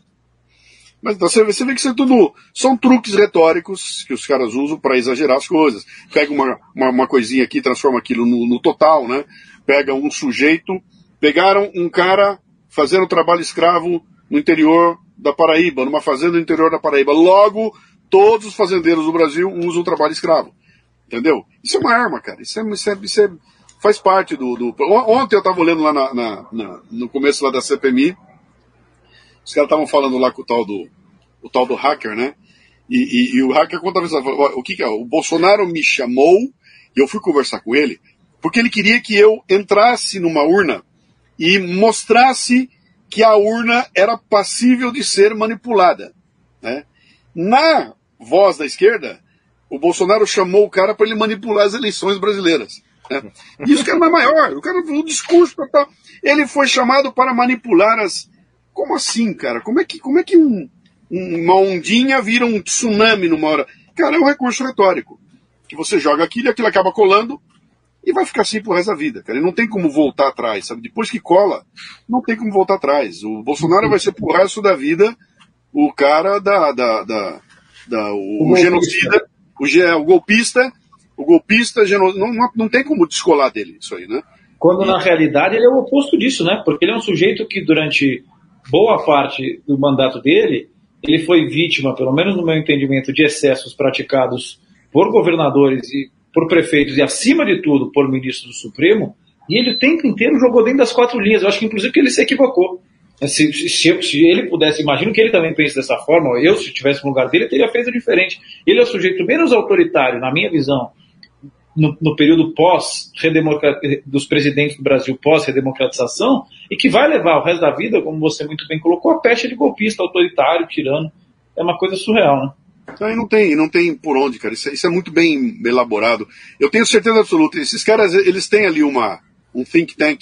Mas você, você vê que isso é tudo. São truques retóricos que os caras usam para exagerar as coisas. Pega uma, uma, uma, coisinha aqui, transforma aquilo no, no total, né? Pega um sujeito. Pegaram um cara fazendo trabalho escravo no interior da Paraíba, numa fazenda no interior da Paraíba. Logo, todos os fazendeiros do Brasil usam trabalho escravo. Entendeu? Isso é uma arma, cara. Isso, é, isso, é, isso é, faz parte do, do. Ontem eu estava olhando lá na, na, na, no começo lá da CPMI os caras estavam falando lá com o tal do, o tal do hacker, né? E, e, e o hacker conta o que, que é? O Bolsonaro me chamou e eu fui conversar com ele porque ele queria que eu entrasse numa urna e mostrasse que a urna era passível de ser manipulada. Né? Na voz da esquerda, o Bolsonaro chamou o cara para ele manipular as eleições brasileiras. Né? E isso que era maior, o cara o discurso tal. Ele foi chamado para manipular as. Como assim, cara? Como é que, como é que um, uma ondinha vira um tsunami numa hora? Cara, é um recurso retórico. Que você joga aquilo e aquilo acaba colando e vai ficar assim pro resto da vida, cara. E não tem como voltar atrás, sabe? Depois que cola, não tem como voltar atrás. O Bolsonaro vai ser pro resto da vida o cara da. da, da, da o, o genocida, o, o golpista o golpista não, não, não tem como descolar dele isso aí, né? Quando na realidade ele é o oposto disso, né? Porque ele é um sujeito que durante boa parte do mandato dele, ele foi vítima, pelo menos no meu entendimento, de excessos praticados por governadores e por prefeitos e, acima de tudo, por ministros do Supremo, e ele o tempo inteiro jogou dentro das quatro linhas. Eu acho que, inclusive, que ele se equivocou. Se, se, se, ele pudesse, imagino que ele também pense dessa forma, eu, se estivesse no lugar dele, teria feito diferente. Ele é o sujeito menos autoritário, na minha visão, no, no período pós dos presidentes do Brasil pós-redemocratização e que vai levar o resto da vida, como você muito bem colocou, a peste de golpista, autoritário, tirano. É uma coisa surreal, né? Não, não tem, não tem por onde, cara. Isso, é, isso, é muito bem elaborado. Eu tenho certeza absoluta. Esses caras, eles têm ali uma, um think tank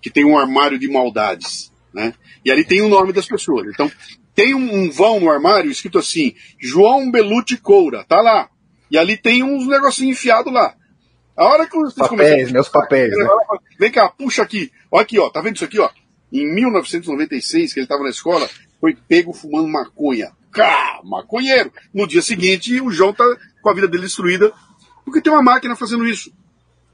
que tem um armário de maldades, né? E ali tem o nome das pessoas. Então, tem um, vão no armário escrito assim, João Belucci Coura, tá lá. E ali tem uns negocinhos enfiados lá. A hora que vocês papéis, meus papéis, né? Vem cá, puxa aqui. Olha aqui, ó. Tá vendo isso aqui, ó? Em 1996, que ele estava na escola, foi pego fumando maconha. Cá, maconheiro. No dia seguinte, o João tá com a vida dele destruída, porque tem uma máquina fazendo isso.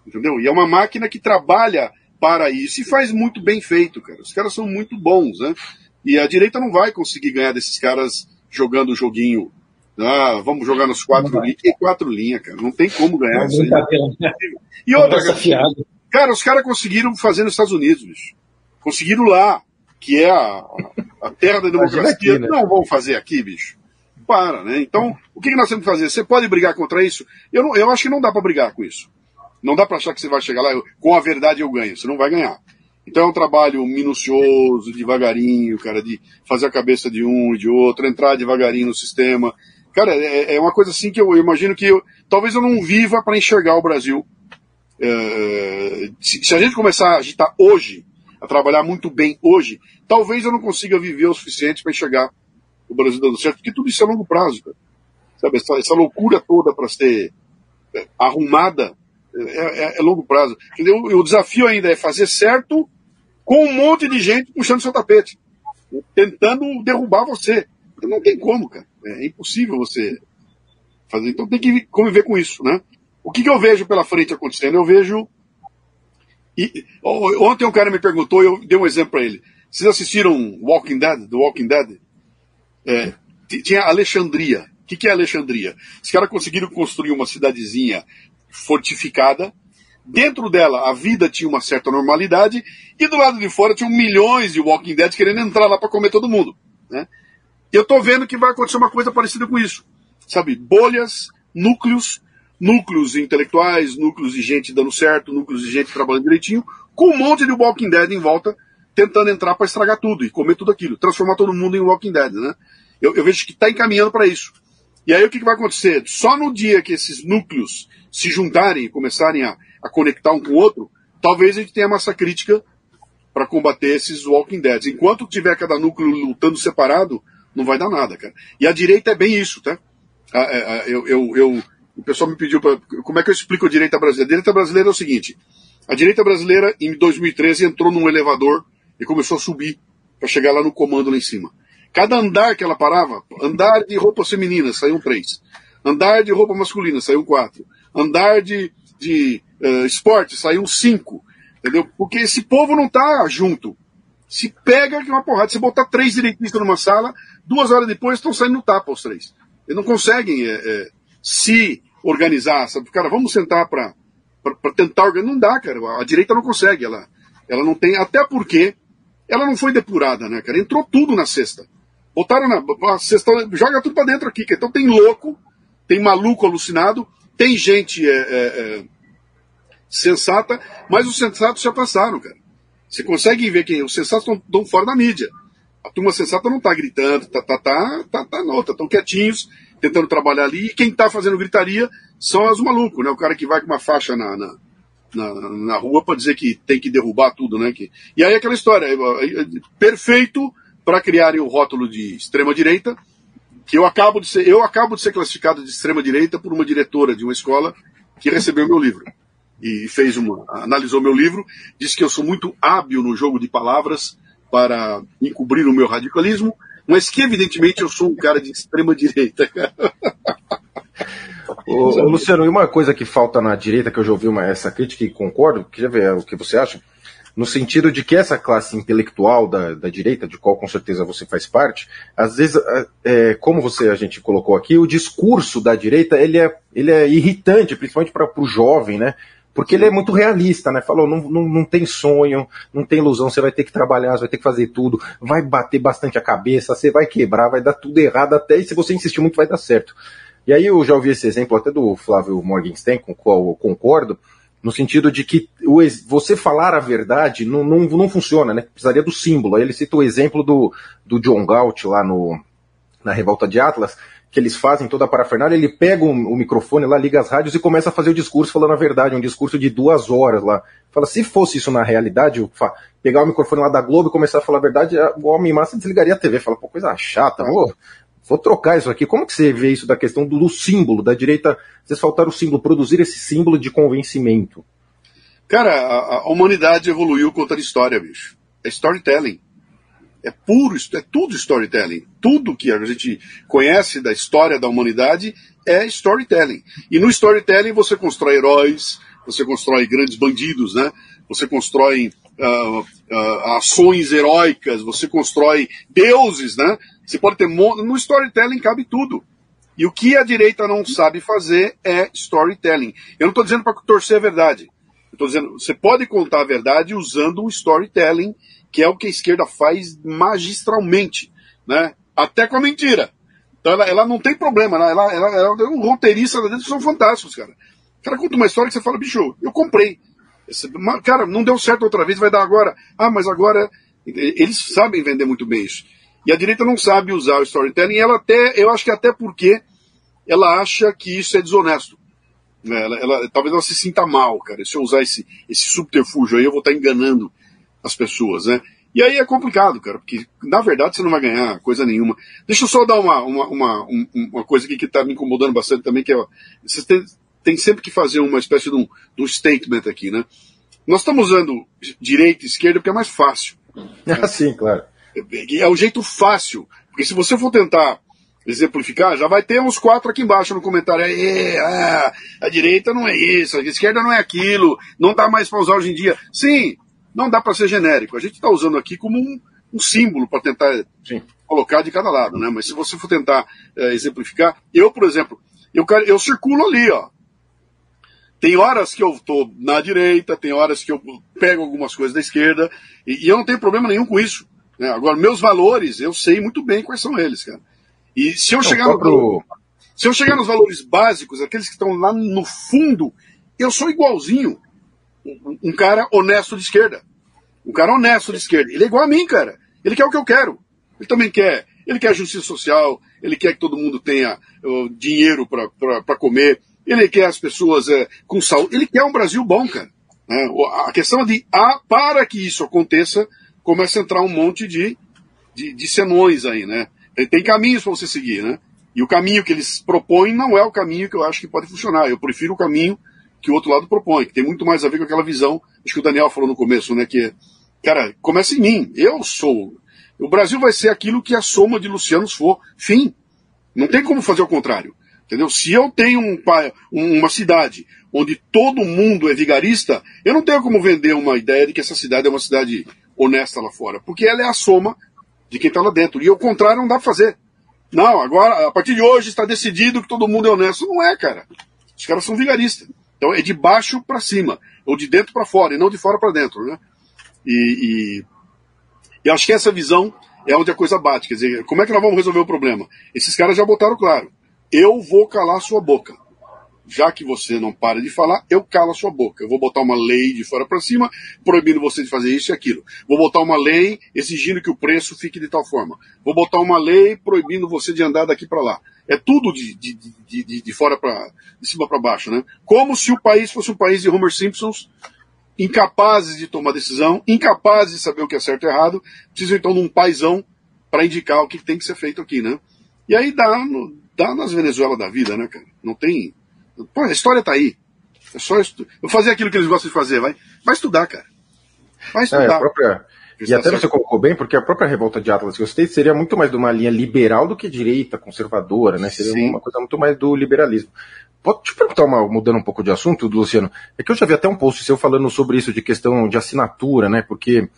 Entendeu? E é uma máquina que trabalha para isso e faz muito bem feito, cara. Os caras são muito bons, né? E a direita não vai conseguir ganhar desses caras jogando o joguinho ah, vamos jogar nos quatro linhas. Que quatro linhas, cara? Não tem como ganhar isso aí. Né? E outra, cara, cara, os caras conseguiram fazer nos Estados Unidos, bicho. Conseguiram lá, que é a, a terra da democracia. Aqui, né? Não vão fazer aqui, bicho. Para, né? Então, o que, que nós temos que fazer? Você pode brigar contra isso? Eu, não, eu acho que não dá para brigar com isso. Não dá para achar que você vai chegar lá, eu, com a verdade eu ganho. Você não vai ganhar. Então é um trabalho minucioso, devagarinho, cara, de fazer a cabeça de um e de outro, entrar devagarinho no sistema, Cara, é, é uma coisa assim que eu, eu imagino que eu, talvez eu não viva para enxergar o Brasil. É, se, se, a gente começar a agitar hoje, a trabalhar muito bem hoje, talvez eu não consiga viver o suficiente para enxergar o Brasil dando certo, porque tudo isso é longo prazo, cara. Sabe, essa, essa loucura toda para ser é, arrumada é, é, é, longo prazo. Entendeu? O desafio ainda é fazer certo com um monte de gente puxando seu tapete, tentando derrubar você. Não tem como, cara. É impossível você fazer. Então tem que conviver com isso, né? O que, que eu vejo pela frente acontecendo? Eu vejo. E, ontem um cara me perguntou, eu dei um exemplo para ele. Vocês assistiram Walking Dead, do Walking Dead? É, tinha Alexandria. O que, que é Alexandria? Os caras conseguiram construir uma cidadezinha fortificada. Dentro dela, a vida tinha uma certa normalidade. E do lado de fora, tinham milhões de Walking Dead querendo entrar lá para comer todo mundo. Né? Eu estou vendo que vai acontecer uma coisa parecida com isso. Sabe, bolhas, núcleos, núcleos intelectuais, núcleos de gente dando certo, núcleos de gente trabalhando direitinho, com um monte de Walking Dead em volta, tentando entrar para estragar tudo e comer tudo aquilo, transformar todo mundo em Walking Dead, né? Eu, eu vejo que está encaminhando para isso. E aí o que, que, vai acontecer? Só no dia que esses núcleos se juntarem e começarem a, a conectar um com o outro, talvez a gente tenha massa crítica para combater esses Walking Dead. Enquanto tiver cada núcleo lutando separado, não vai dar nada, cara. E a direita é bem isso, tá? Eu, eu, eu o pessoal me pediu para. Como é que eu explico a direita brasileira? A direita brasileira é o seguinte: a direita brasileira, em 2013, entrou num elevador e começou a subir para chegar lá no comando lá em cima. Cada andar que ela parava, andar de roupas femininas, saíam três. Andar de roupa masculina, saíam quatro. Andar de, de uh, esporte, saíam cinco. Entendeu? Porque esse povo não tá junto. Se pega que é uma porrada. Se botar três direitistas numa sala, duas horas depois estão saindo no tapa os três. Eles não conseguem é, é, se organizar, sabe? Cara, vamos sentar para tentar organizar. Não dá, cara. A direita não consegue. Ela, ela não tem. Até porque ela não foi depurada, né, cara? Entrou tudo na cesta. Botaram na a cesta, joga tudo para dentro aqui. Então tem louco, tem maluco alucinado, tem gente é, é, é, sensata, mas os sensatos já passaram, cara. Você consegue ver que os sensatos estão fora da mídia. A turma sensata não está gritando, tá, tá, tá, tá, tá, não, estão quietinhos, tentando trabalhar ali, e quem está fazendo gritaria são os malucos, né? O cara que vai com uma faixa na, na, na, na rua para dizer que tem que derrubar tudo, né? Que, e aí aquela história, é, é, perfeito para criarem o rótulo de extrema-direita, que eu acabo de ser, eu acabo de ser classificado de extrema-direita por uma diretora de uma escola que recebeu meu livro e fez uma, analisou meu livro, disse que eu sou muito hábil no jogo de palavras para encobrir o meu radicalismo, mas que evidentemente eu sou um cara de extrema direita. Ô, Luciano, e uma coisa que falta na direita, que eu já ouvi uma, essa crítica e concordo, queria ver o que você acha, no sentido de que essa classe intelectual da, da direita, de qual com certeza você faz parte, às vezes, é, como você a gente colocou aqui, o discurso da direita ele é, ele é irritante, principalmente para o jovem, né? Porque ele é muito realista, né? Falou, não, não, não tem sonho, não tem ilusão, você vai ter que trabalhar, você vai ter que fazer tudo, vai bater bastante a cabeça, você vai quebrar, vai dar tudo errado até, e se você insistir muito vai dar certo. E aí eu já ouvi esse exemplo até do Flávio Morgenstern, com o qual eu concordo, no sentido de que você falar a verdade não, não, não funciona, né? Precisaria do símbolo. Aí ele cita o exemplo do, do John Galt lá no, na Revolta de Atlas, que eles fazem toda a parafernália, ele pega o, o, microfone lá, liga as rádios e começa a fazer o discurso falando a verdade, um discurso de duas horas lá. Fala, se fosse isso na realidade, pegar o microfone lá da Globo e começar a falar a verdade, o homem massa desligaria a TV. Fala, pô, coisa chata, vou, vou trocar isso aqui. Como que você vê isso da questão do, do símbolo, da direita, vocês faltaram o símbolo, produzir esse símbolo de convencimento? Cara, a, a humanidade evoluiu contando história, bicho. É storytelling é puro, é tudo storytelling. Tudo que a gente conhece da história da humanidade é storytelling. E no storytelling você constrói heróis, você constrói grandes bandidos, né? Você constrói uh, uh, ações heróicas, você constrói deuses, né? Você pode ter no storytelling cabe tudo. E o que a direita não sabe fazer é storytelling. Eu não estou dizendo para torcer a verdade. Estou dizendo, você pode contar a verdade usando o storytelling que é o que a esquerda faz magistralmente, né? Até com a mentira. Então ela, ela não tem problema, ela, ela, ela, ela é um roteirista lá dentro que são fantásticos, cara. O cara conta uma história que você fala, bicho, eu comprei. Esse, cara, não deu certo outra vez, vai dar agora. Ah, mas agora. Eles sabem vender muito bem isso. E a direita não sabe usar o storytelling, ela até, eu acho que até porque ela acha que isso é desonesto. Né? Ela, ela, talvez ela se sinta mal, cara. Se eu usar esse, esse subterfúgio aí, eu vou estar enganando as pessoas, né? E aí é complicado, cara, porque na verdade você não vai ganhar coisa nenhuma. Deixa eu só dar uma, uma, uma, uma coisa aqui que está me incomodando bastante também, que é, você tem, sempre que fazer uma espécie de um, de um statement aqui, né? Nós estamos usando direita e esquerda porque é mais fácil. (laughs) Ah, sim, claro. É, é o jeito fácil. Porque se você for tentar exemplificar, já vai ter uns quatro aqui embaixo no comentário. É, ah, a direita não é isso, a esquerda não é aquilo, não dá mais para usar hoje em dia. Sim, não dá para ser genérico. A gente está usando aqui como um, um símbolo para tentar Sim. colocar de cada lado, né? Mas se você for tentar é, exemplificar, eu, por exemplo, eu, eu circulo ali, ó. Tem horas que eu estou na direita, tem horas que eu pego algumas coisas da esquerda, e, e eu não tenho problema nenhum com isso. Né? Agora, meus valores, eu sei muito bem quais são eles, cara. E se eu, não, chegar, no se eu chegar nos valores básicos, aqueles que estão lá no fundo, eu sou igualzinho um cara honesto de esquerda. Um cara honesto de esquerda. Ele é igual a mim, cara. Ele quer o que eu quero. Ele também quer. Ele quer justiça social, ele quer que todo mundo tenha uh, dinheiro para comer, ele quer as pessoas uh, com saúde. Ele quer um Brasil bom, cara. Né? A questão de, ah, para que isso aconteça, começa a entrar um monte de, de, de senões aí, né? Tem, tem caminhos para você seguir, né? E o caminho que eles propõem não é o caminho que eu acho que pode funcionar. Eu prefiro o caminho que o outro lado propõe, que tem muito mais a ver com aquela visão, acho que o Daniel falou no começo, né, que, cara, começa em mim, eu sou. O Brasil vai ser aquilo que a soma de Lucianos for, fim. Não tem como fazer o contrário. Entendeu? Se eu tenho um, uma cidade onde todo mundo é vigarista, eu não tenho como vender uma ideia de que essa cidade é uma cidade honesta lá fora, porque ela é a soma de quem está lá dentro. E o contrário não dá para fazer. Não, agora, a partir de hoje está decidido que todo mundo é honesto. Não é, cara. Os caras são vigaristas. Então é de baixo para cima, ou de dentro para fora, e não de fora para dentro. Né? E, e, acho que essa visão é onde a coisa bate. Quer dizer, como é que nós vamos resolver o problema? Esses caras já botaram claro. Eu vou calar sua boca. Já que você não para de falar, eu calo a sua boca. Eu vou botar uma lei de fora para cima, proibindo você de fazer isso e aquilo. Vou botar uma lei exigindo que o preço fique de tal forma. Vou botar uma lei proibindo você de andar daqui para lá. É tudo de, de, de, de fora para de cima para baixo, né? Como se o país fosse um país de Homer Simpsons, incapazes de tomar decisão, incapazes de saber o que é certo e errado, precisam então de um paizão para indicar o que tem que ser feito aqui, né? E aí dá, no, dá nas Venezuela da vida, né, cara? Não tem. Pô, a história tá aí. É só estu... Eu fazer aquilo que eles gostam de fazer, vai. Vai estudar, cara. Vai estudar. É, a própria e até você colocou bem, porque a própria revolta de Atlas que eu citei seria muito mais de uma linha liberal do que direita, conservadora, né? Seria Sim. uma coisa muito mais do liberalismo. Pode te perguntar, uma, mudando um pouco de assunto, Luciano, é que eu já vi até um post seu falando sobre isso de questão de assinatura, né? Porque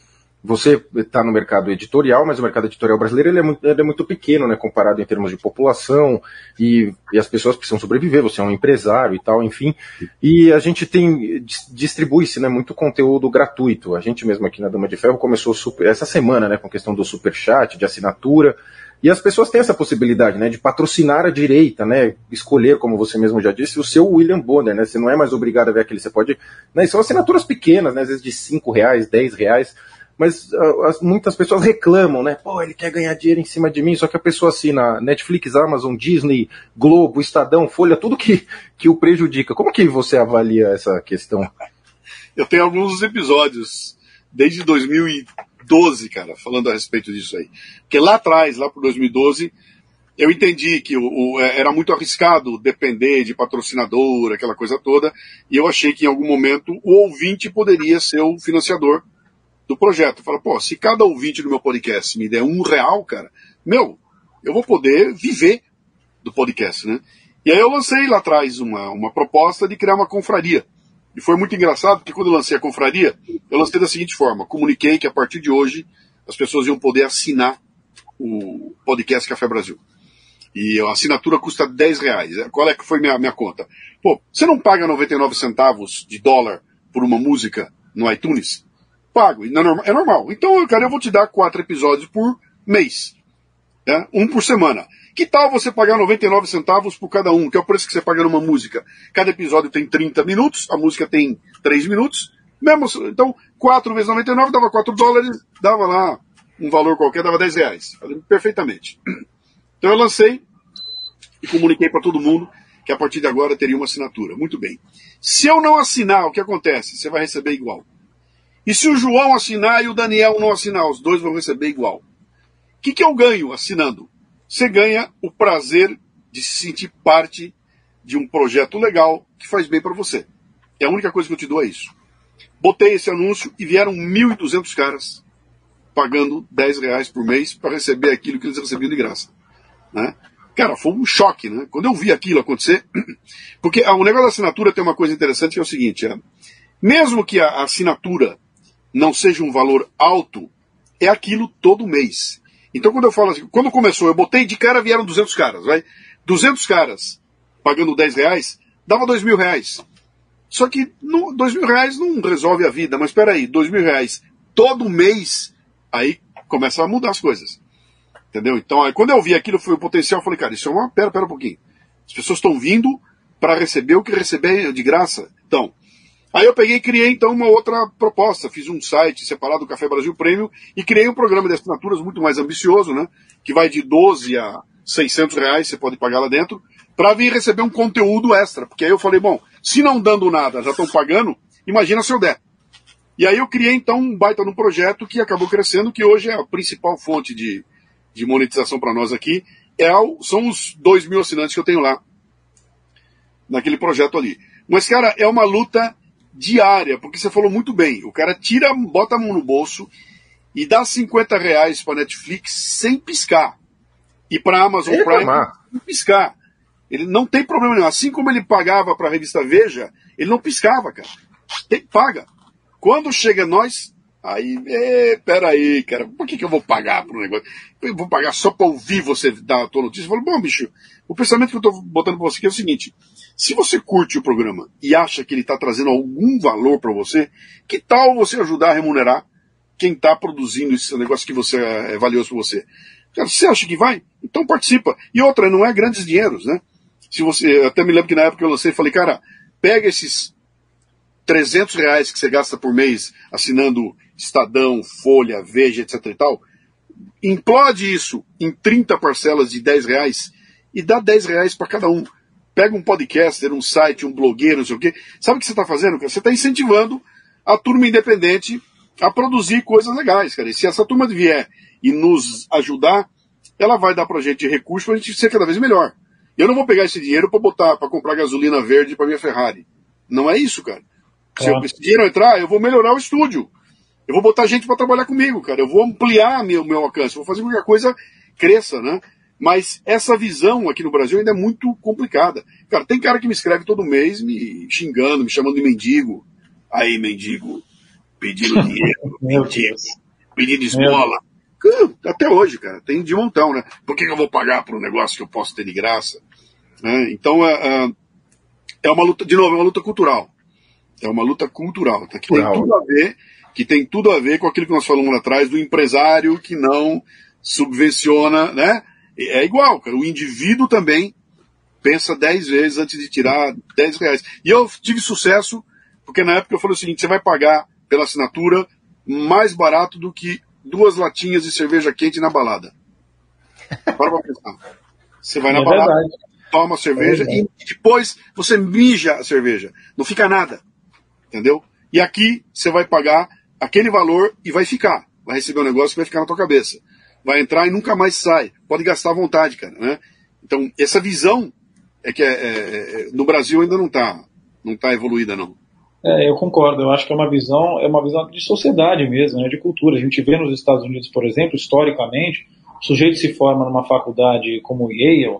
você está no mercado editorial, mas o mercado editorial brasileiro ele é, muito, ele é muito pequeno, né, comparado em termos de população, e, e, as pessoas precisam sobreviver, você é um empresário e tal, enfim. E a gente tem, distribui-se né, muito conteúdo gratuito. A gente mesmo aqui na Dama de Ferro começou super, essa semana né, com a questão do super chat, de assinatura, e as pessoas têm essa possibilidade, né, de patrocinar a direita, né, escolher, como você mesmo já disse, o seu William Bonner, né, você não é mais obrigado a ver aquele, você pode, né, são assinaturas pequenas, né, às vezes de 5 reais, 10 reais, mas uh, muitas pessoas reclamam, né? Pô, ele quer ganhar dinheiro em cima de mim, só que a pessoa assina Netflix, Amazon, Disney, Globo, Estadão, Folha, tudo que, que o prejudica. Como que você avalia essa questão? Eu tenho alguns episódios, desde 2012, cara, falando a respeito disso aí. Porque lá atrás, lá por 2012, eu entendi que o, o, é, era muito arriscado depender de patrocinador, aquela coisa toda, e eu achei que em algum momento o ouvinte poderia ser o financiador do projeto. Fala, pô, se cada ouvinte do meu podcast me der um real, cara, meu, eu vou poder viver do podcast, né? E aí eu lancei lá atrás uma, uma proposta de criar uma confraria. E foi muito engraçado, porque quando eu lancei a confraria, eu lancei da seguinte forma: comuniquei que a partir de hoje as pessoas iam poder assinar o podcast Café Brasil. E a assinatura custa 10 reais. Qual é que foi minha, minha conta? Pô, você não paga 99 centavos de dólar por uma música no iTunes? Pago. É normal, é normal. Então, cara, eu vou te dar quatro episódios por mês. Né? Um por semana. Que tal você pagar 99 centavos por cada um, que é o preço que você paga numa música? Cada episódio tem 30 minutos, a música tem 3 minutos. Mesmo, então, 4 vezes 99 dava 4 dólares, dava lá um valor qualquer, dava 10 reais. Perfeitamente. Então eu lancei e comuniquei para todo mundo que a partir de agora teria uma assinatura. Muito bem. Se eu não assinar, o que acontece? Você vai receber igual. E se o João assinar e o Daniel não assinar, os dois vão receber igual. O que, que eu ganho assinando? Você ganha o prazer de se sentir parte de um projeto legal que faz bem para você. É a única coisa que eu te dou é isso. Botei esse anúncio e vieram 1.200 caras pagando 10 reais por mês para receber aquilo que eles recebiam de graça. Né? Cara, foi um choque, né? Quando eu vi aquilo acontecer, (clears throat) porque o negócio da assinatura tem uma coisa interessante que é o seguinte, é, mesmo que a assinatura não seja um valor alto, é aquilo todo mês. Então quando eu falo assim, quando começou, eu botei de cara, vieram 200 caras, vai? 200 caras pagando 10 reais, dava 2 mil reais. Só que no, 2 mil reais não resolve a vida, mas espera aí, 2 mil reais todo mês, aí começa a mudar as coisas. Entendeu? Então, aí, quando eu vi aquilo, foi o potencial, eu falei, cara, isso é uma. Pera, pera um pouquinho. As pessoas estão vindo para receber o que receber de graça. Então, Aí eu peguei e criei então uma outra proposta. Fiz um site separado do Café Brasil Prêmio e criei um programa de assinaturas muito mais ambicioso, né? Que vai de 12 a 600 reais, você pode pagar lá dentro, para vir receber um conteúdo extra. Porque aí eu falei, bom, se não dando nada, já estão pagando, imagina se eu der. E aí eu criei então um baita no projeto que acabou crescendo, que hoje é a principal fonte de, de monetização para nós aqui, é o, são os 2 mil assinantes que eu tenho lá, naquele projeto ali. Mas, cara, é uma luta diária, porque você falou muito bem, o cara tira, bota a mão no bolso e dá 50 reais para Netflix sem piscar. E para Amazon Prime sem piscar. Ele não tem problema nenhum. Assim como ele pagava para a revista Veja, ele não piscava, cara. Tem, paga. Quando chega nós, aí, é, peraí, cara, por que, que eu vou pagar por um negócio? Eu vou pagar só para ouvir você dar a tua notícia? Eu falo, bom, bicho, o pensamento que eu estou botando para você aqui é o seguinte: se você curte o programa e acha que ele está trazendo algum valor para você, que tal você ajudar a remunerar quem está produzindo esse negócio que você é valioso para você? Cara, você acha que vai? Então participa. E outra, não é grandes dinheiros, né? Se você, até me lembro que na época eu lancei, falei, cara, pega esses 300 reais que você gasta por mês assinando Estadão, Folha, Veja, etc e tal, implode isso em 30 parcelas de 10 reais e dá 10 reais para cada um. Pega um podcaster, um site, um blogueiro, não sei o quê. Sabe o que você está fazendo, cara? Você está incentivando a turma independente a produzir coisas legais, cara. E se essa turma vier e nos ajudar, ela vai dar pra gente recursos pra gente ser cada vez melhor. Eu não vou pegar esse dinheiro para botar, para comprar gasolina verde para minha Ferrari. Não é isso, cara. Se eu, esse dinheiro entrar, eu vou melhorar o estúdio. Eu vou botar gente para trabalhar comigo, cara. Eu vou ampliar meu, meu alcance, vou fazer com que a coisa cresça, né? Mas essa visão aqui no Brasil ainda é muito complicada. Cara, tem cara que me escreve todo mês me xingando, me chamando de mendigo. Aí, mendigo, pedindo (laughs) dinheiro. Meu Deus. Pedindo esmola. Até hoje, cara, tem de montão, né? Por que, eu vou pagar por um negócio que eu posso ter de graça? É, então, é, é, é uma luta, de novo, é uma luta cultural. É uma luta cultural, tá? que tem tudo a ver, que tem tudo a ver com aquilo que nós falamos lá atrás do empresário que não subvenciona, né? É igual, cara. O indivíduo também pensa dez vezes antes de tirar dez reais. E eu tive sucesso, porque na época eu falei o seguinte: você vai pagar pela assinatura mais barato do que duas latinhas de cerveja quente na balada. Para pra pensar. Você vai na é balada, verdade. toma a cerveja é e depois você mija a cerveja. Não fica nada. Entendeu? E aqui você vai pagar aquele valor e vai ficar. Vai receber um negócio que vai ficar na tua cabeça. Vai entrar e nunca mais sai. Pode gastar à vontade, cara. Né? Então, essa visão é que é, é, é no Brasil ainda não está não tá evoluída, não. É, eu concordo. Eu acho que é uma visão, é uma visão de sociedade mesmo, né, de cultura. A gente vê nos Estados Unidos, por exemplo, historicamente, o sujeito se forma numa faculdade como Yale,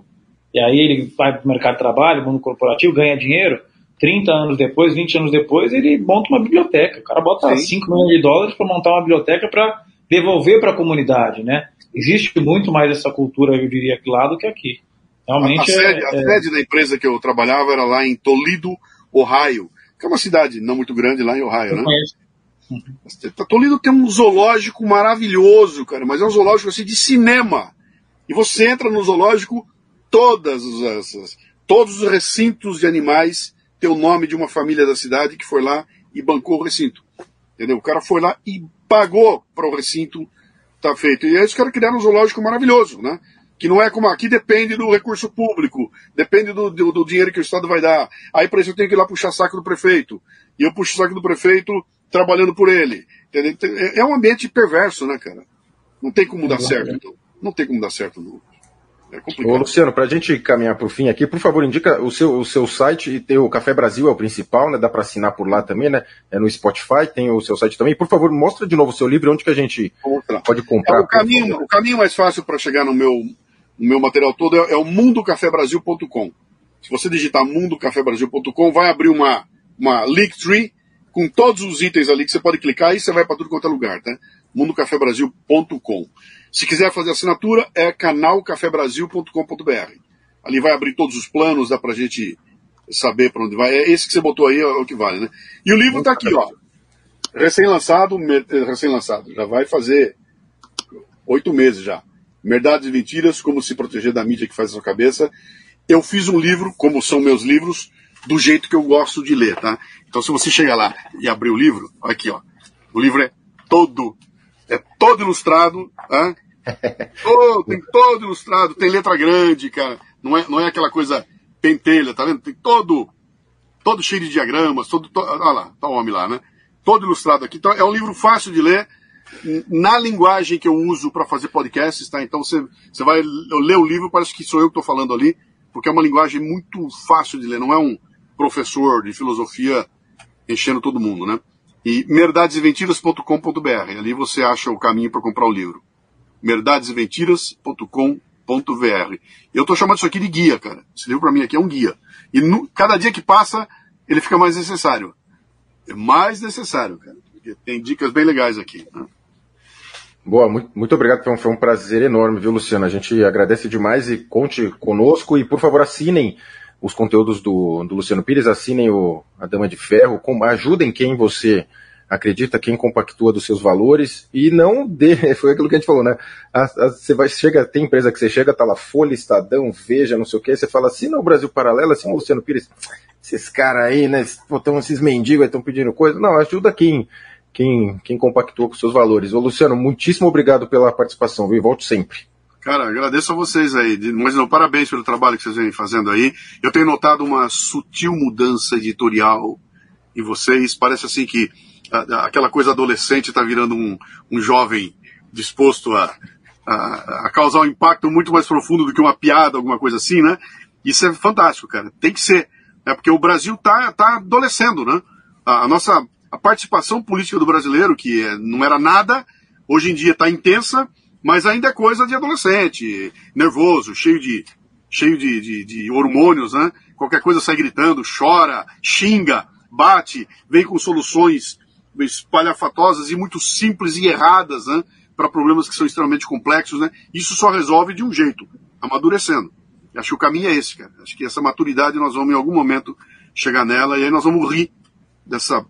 e aí ele vai para o mercado de trabalho, mundo corporativo, ganha dinheiro. 30 anos depois, 20 anos depois, ele monta uma biblioteca. O cara bota Sim. 5 milhões de dólares para montar uma biblioteca para devolver para a comunidade, né? Existe muito mais essa cultura, eu diria, aqui lá do que aqui. Realmente a, a, sede, é, a é... sede da empresa que eu trabalhava era lá em Toledo, Ohio que é uma cidade não muito grande lá em Ohio, né? Toledo tem um zoológico maravilhoso, cara, mas é um zoológico assim de cinema. E você entra no zoológico, todas as, todos os recintos de animais têm o nome de uma família da cidade que foi lá e bancou o recinto. Entendeu? O cara foi lá e pagou para o recinto estar tá feito. E aí os caras criaram um zoológico maravilhoso, né? que não é como aqui depende do recurso público, depende do, do, do dinheiro que o Estado vai dar. Aí para isso eu tenho que ir lá puxar saco do prefeito. E eu puxo o saco do prefeito trabalhando por ele. Entendeu? Então, é, é um ambiente perverso, né, cara? Não tem como dar certo, então. Não tem como dar certo, não. É complicado. Ô, Luciano, para a gente caminhar para o fim aqui, por favor, indica o seu, o seu site, tem o Café Brasil é o principal, né? Dá para assinar por lá também, né? É no Spotify, tem o seu site também. Por favor, mostra de novo o seu livro, onde que a gente pode comprar. É, o, caminho, o caminho mais fácil para chegar no meu o meu material todo é, é o mundocafebrasil.com. Se você digitar mundocafebrasil.com, vai abrir uma, uma Linktree com todos os itens ali que você pode clicar e você vai para tudo quanto é lugar, tá? mundocafebrasil.com. Se quiser fazer assinatura, é canalcafebrasil.com.br. Ali vai abrir todos os planos, dá pra gente saber para onde vai. É esse que você botou aí é o que vale, né? E o livro está aqui, ó. Recém-lançado, recém-lançado. Já vai fazer oito meses já. Verdades e Mentiras, Como Se Proteger da Mídia que Faz a Sua Cabeça. Eu fiz um livro, como são meus livros, do jeito que eu gosto de ler, tá? Então se você chegar lá e abrir o livro, aqui ó, o livro é todo, é todo ilustrado, tá? (laughs) Todo, tem todo ilustrado, tem letra grande, cara. Não é, não é aquela coisa pentelha, tá vendo? Tem todo, todo cheio de diagramas, todo, todo olha lá, tá o homem lá, né? Todo ilustrado aqui. Então é um livro fácil de ler, na linguagem que eu uso para fazer podcasts, tá? Então você, você vai ler o livro, parece que sou eu que estou falando ali, porque é uma linguagem muito fácil de ler, não é um professor de filosofia enchendo todo mundo, né? E merdadeseventiras.com.br, ali você acha o caminho para comprar o livro. merdadeseventiras.com.br. Eu estou chamando isso aqui de guia, cara. Esse livro para mim aqui é um guia. E no, cada dia que passa, ele fica mais necessário. É mais necessário, cara. Tem dicas bem legais aqui. Né? Boa, muito, muito obrigado. Foi um, foi um, prazer enorme, viu, Luciano? A gente agradece demais e conte conosco. E, por favor, assinem os conteúdos do, do Luciano Pires, assinem o A Dama de Ferro, com, ajudem quem você acredita, quem compactua dos seus valores e não dê, (laughs) foi aquilo que a gente falou, né? A, a, você vai, chega, tem empresa que você chega, tá lá Folha, Estadão, Veja, não sei o que, você fala, assina o Brasil Paralelo, assina o Luciano Pires, esses caras aí, né? Estão esses mendigos aí, estão pedindo coisa. Não, ajuda quem quem, quem compactua com seus valores. Ô, Luciano, muitíssimo obrigado pela participação, viu? Volte sempre. Cara, agradeço a vocês aí. Mas não, parabéns pelo trabalho que vocês vêm fazendo aí. Eu tenho notado uma sutil mudança editorial em vocês. Parece assim que aquela coisa adolescente está virando um, um jovem disposto a, a, a, causar um impacto muito mais profundo do que uma piada, alguma coisa assim, né? Isso é fantástico, cara. Tem que ser. É porque o Brasil tá, tá adolescendo, né? A, a nossa a participação política do brasileiro, que é, não era nada, hoje em dia está intensa, mas ainda é coisa de adolescente, nervoso, cheio de, cheio de, de, de hormônios, né? Qualquer coisa sai gritando, chora, xinga, bate, vem com soluções espalhafatosas e muito simples e erradas, né? Para problemas que são extremamente complexos, né? Isso só resolve de um jeito, amadurecendo. Acho que o caminho é esse, cara. Acho que essa maturidade nós vamos em algum momento chegar nela e aí nós vamos rir dessa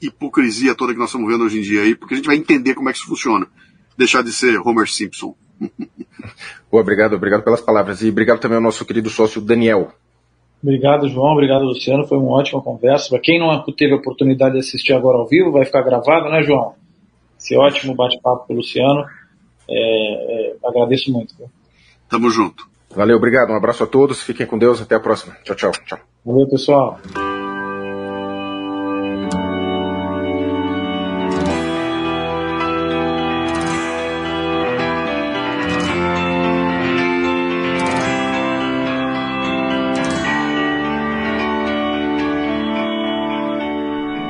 hipocrisia toda que nós estamos vendo hoje em dia aí, porque a gente vai entender como é que isso funciona. Deixar de ser Homer Simpson. Boa, obrigado, obrigado pelas palavras. E obrigado também ao nosso querido sócio Daniel. Obrigado, João. Obrigado, Luciano. Foi uma ótima conversa. Para quem não teve a oportunidade de assistir agora ao vivo, vai ficar gravado, né, João? Esse ótimo bate-papo com o Luciano. É, é, agradeço muito. Tamo junto. Valeu, obrigado. Um abraço a todos. Fiquem com Deus. Até a próxima. Tchau, tchau. tchau. Valeu, pessoal.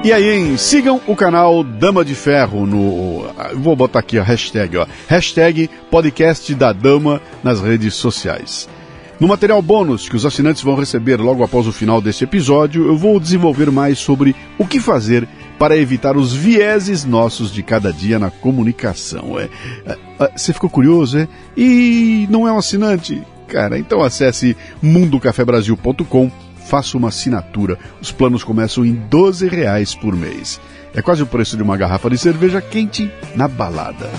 E aí, hein, sigam o canal Dama de Ferro no. Vou botar aqui a hashtag, ó. Hashtag podcast da Dama nas redes sociais. No material bônus que os assinantes vão receber logo após o final desse episódio, eu vou desenvolver mais sobre o que fazer para evitar os vieses nossos de cada dia na comunicação. É, é, é você ficou curioso, é? E não é um assinante? Cara, então acesse mundocafebrasil.com faça uma assinatura. Os planos começam em 12 reais por mês. É quase o preço de uma garrafa de cerveja quente na balada.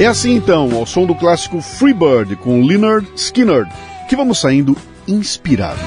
É assim então, ao som do clássico Freebird com Leonard Skinner, que vamos saindo inspirados.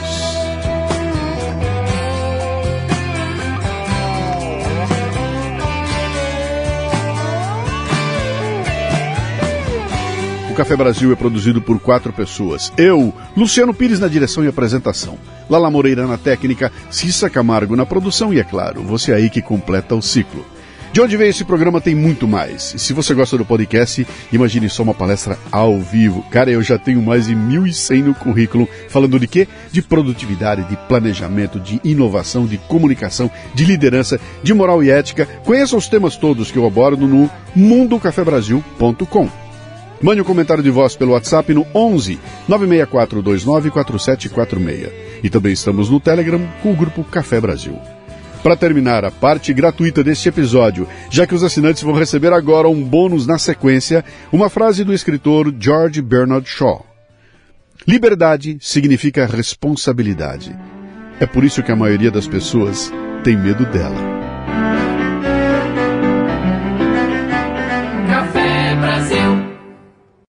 O Café Brasil é produzido por quatro pessoas. Eu, Luciano Pires na direção e apresentação. Lala Moreira na técnica, Cissa Camargo na produção e, é claro, você aí que completa o ciclo. De onde vem esse programa tem muito mais. E se você gosta do podcast, imagine só uma palestra ao vivo. Cara, eu já tenho mais de 1.100 no currículo, falando de quê? De produtividade, de planejamento, de inovação, de comunicação, de liderança, de moral e ética. Conheça os temas todos que eu abordo no mundocafebrasil.com. Mande um comentário de voz pelo WhatsApp no 11 964294746. E também estamos no Telegram com o grupo Café Brasil. Para terminar a parte gratuita deste episódio, já que os assinantes vão receber agora um bônus na sequência, uma frase do escritor George Bernard Shaw. Liberdade significa responsabilidade. É por isso que a maioria das pessoas tem medo dela.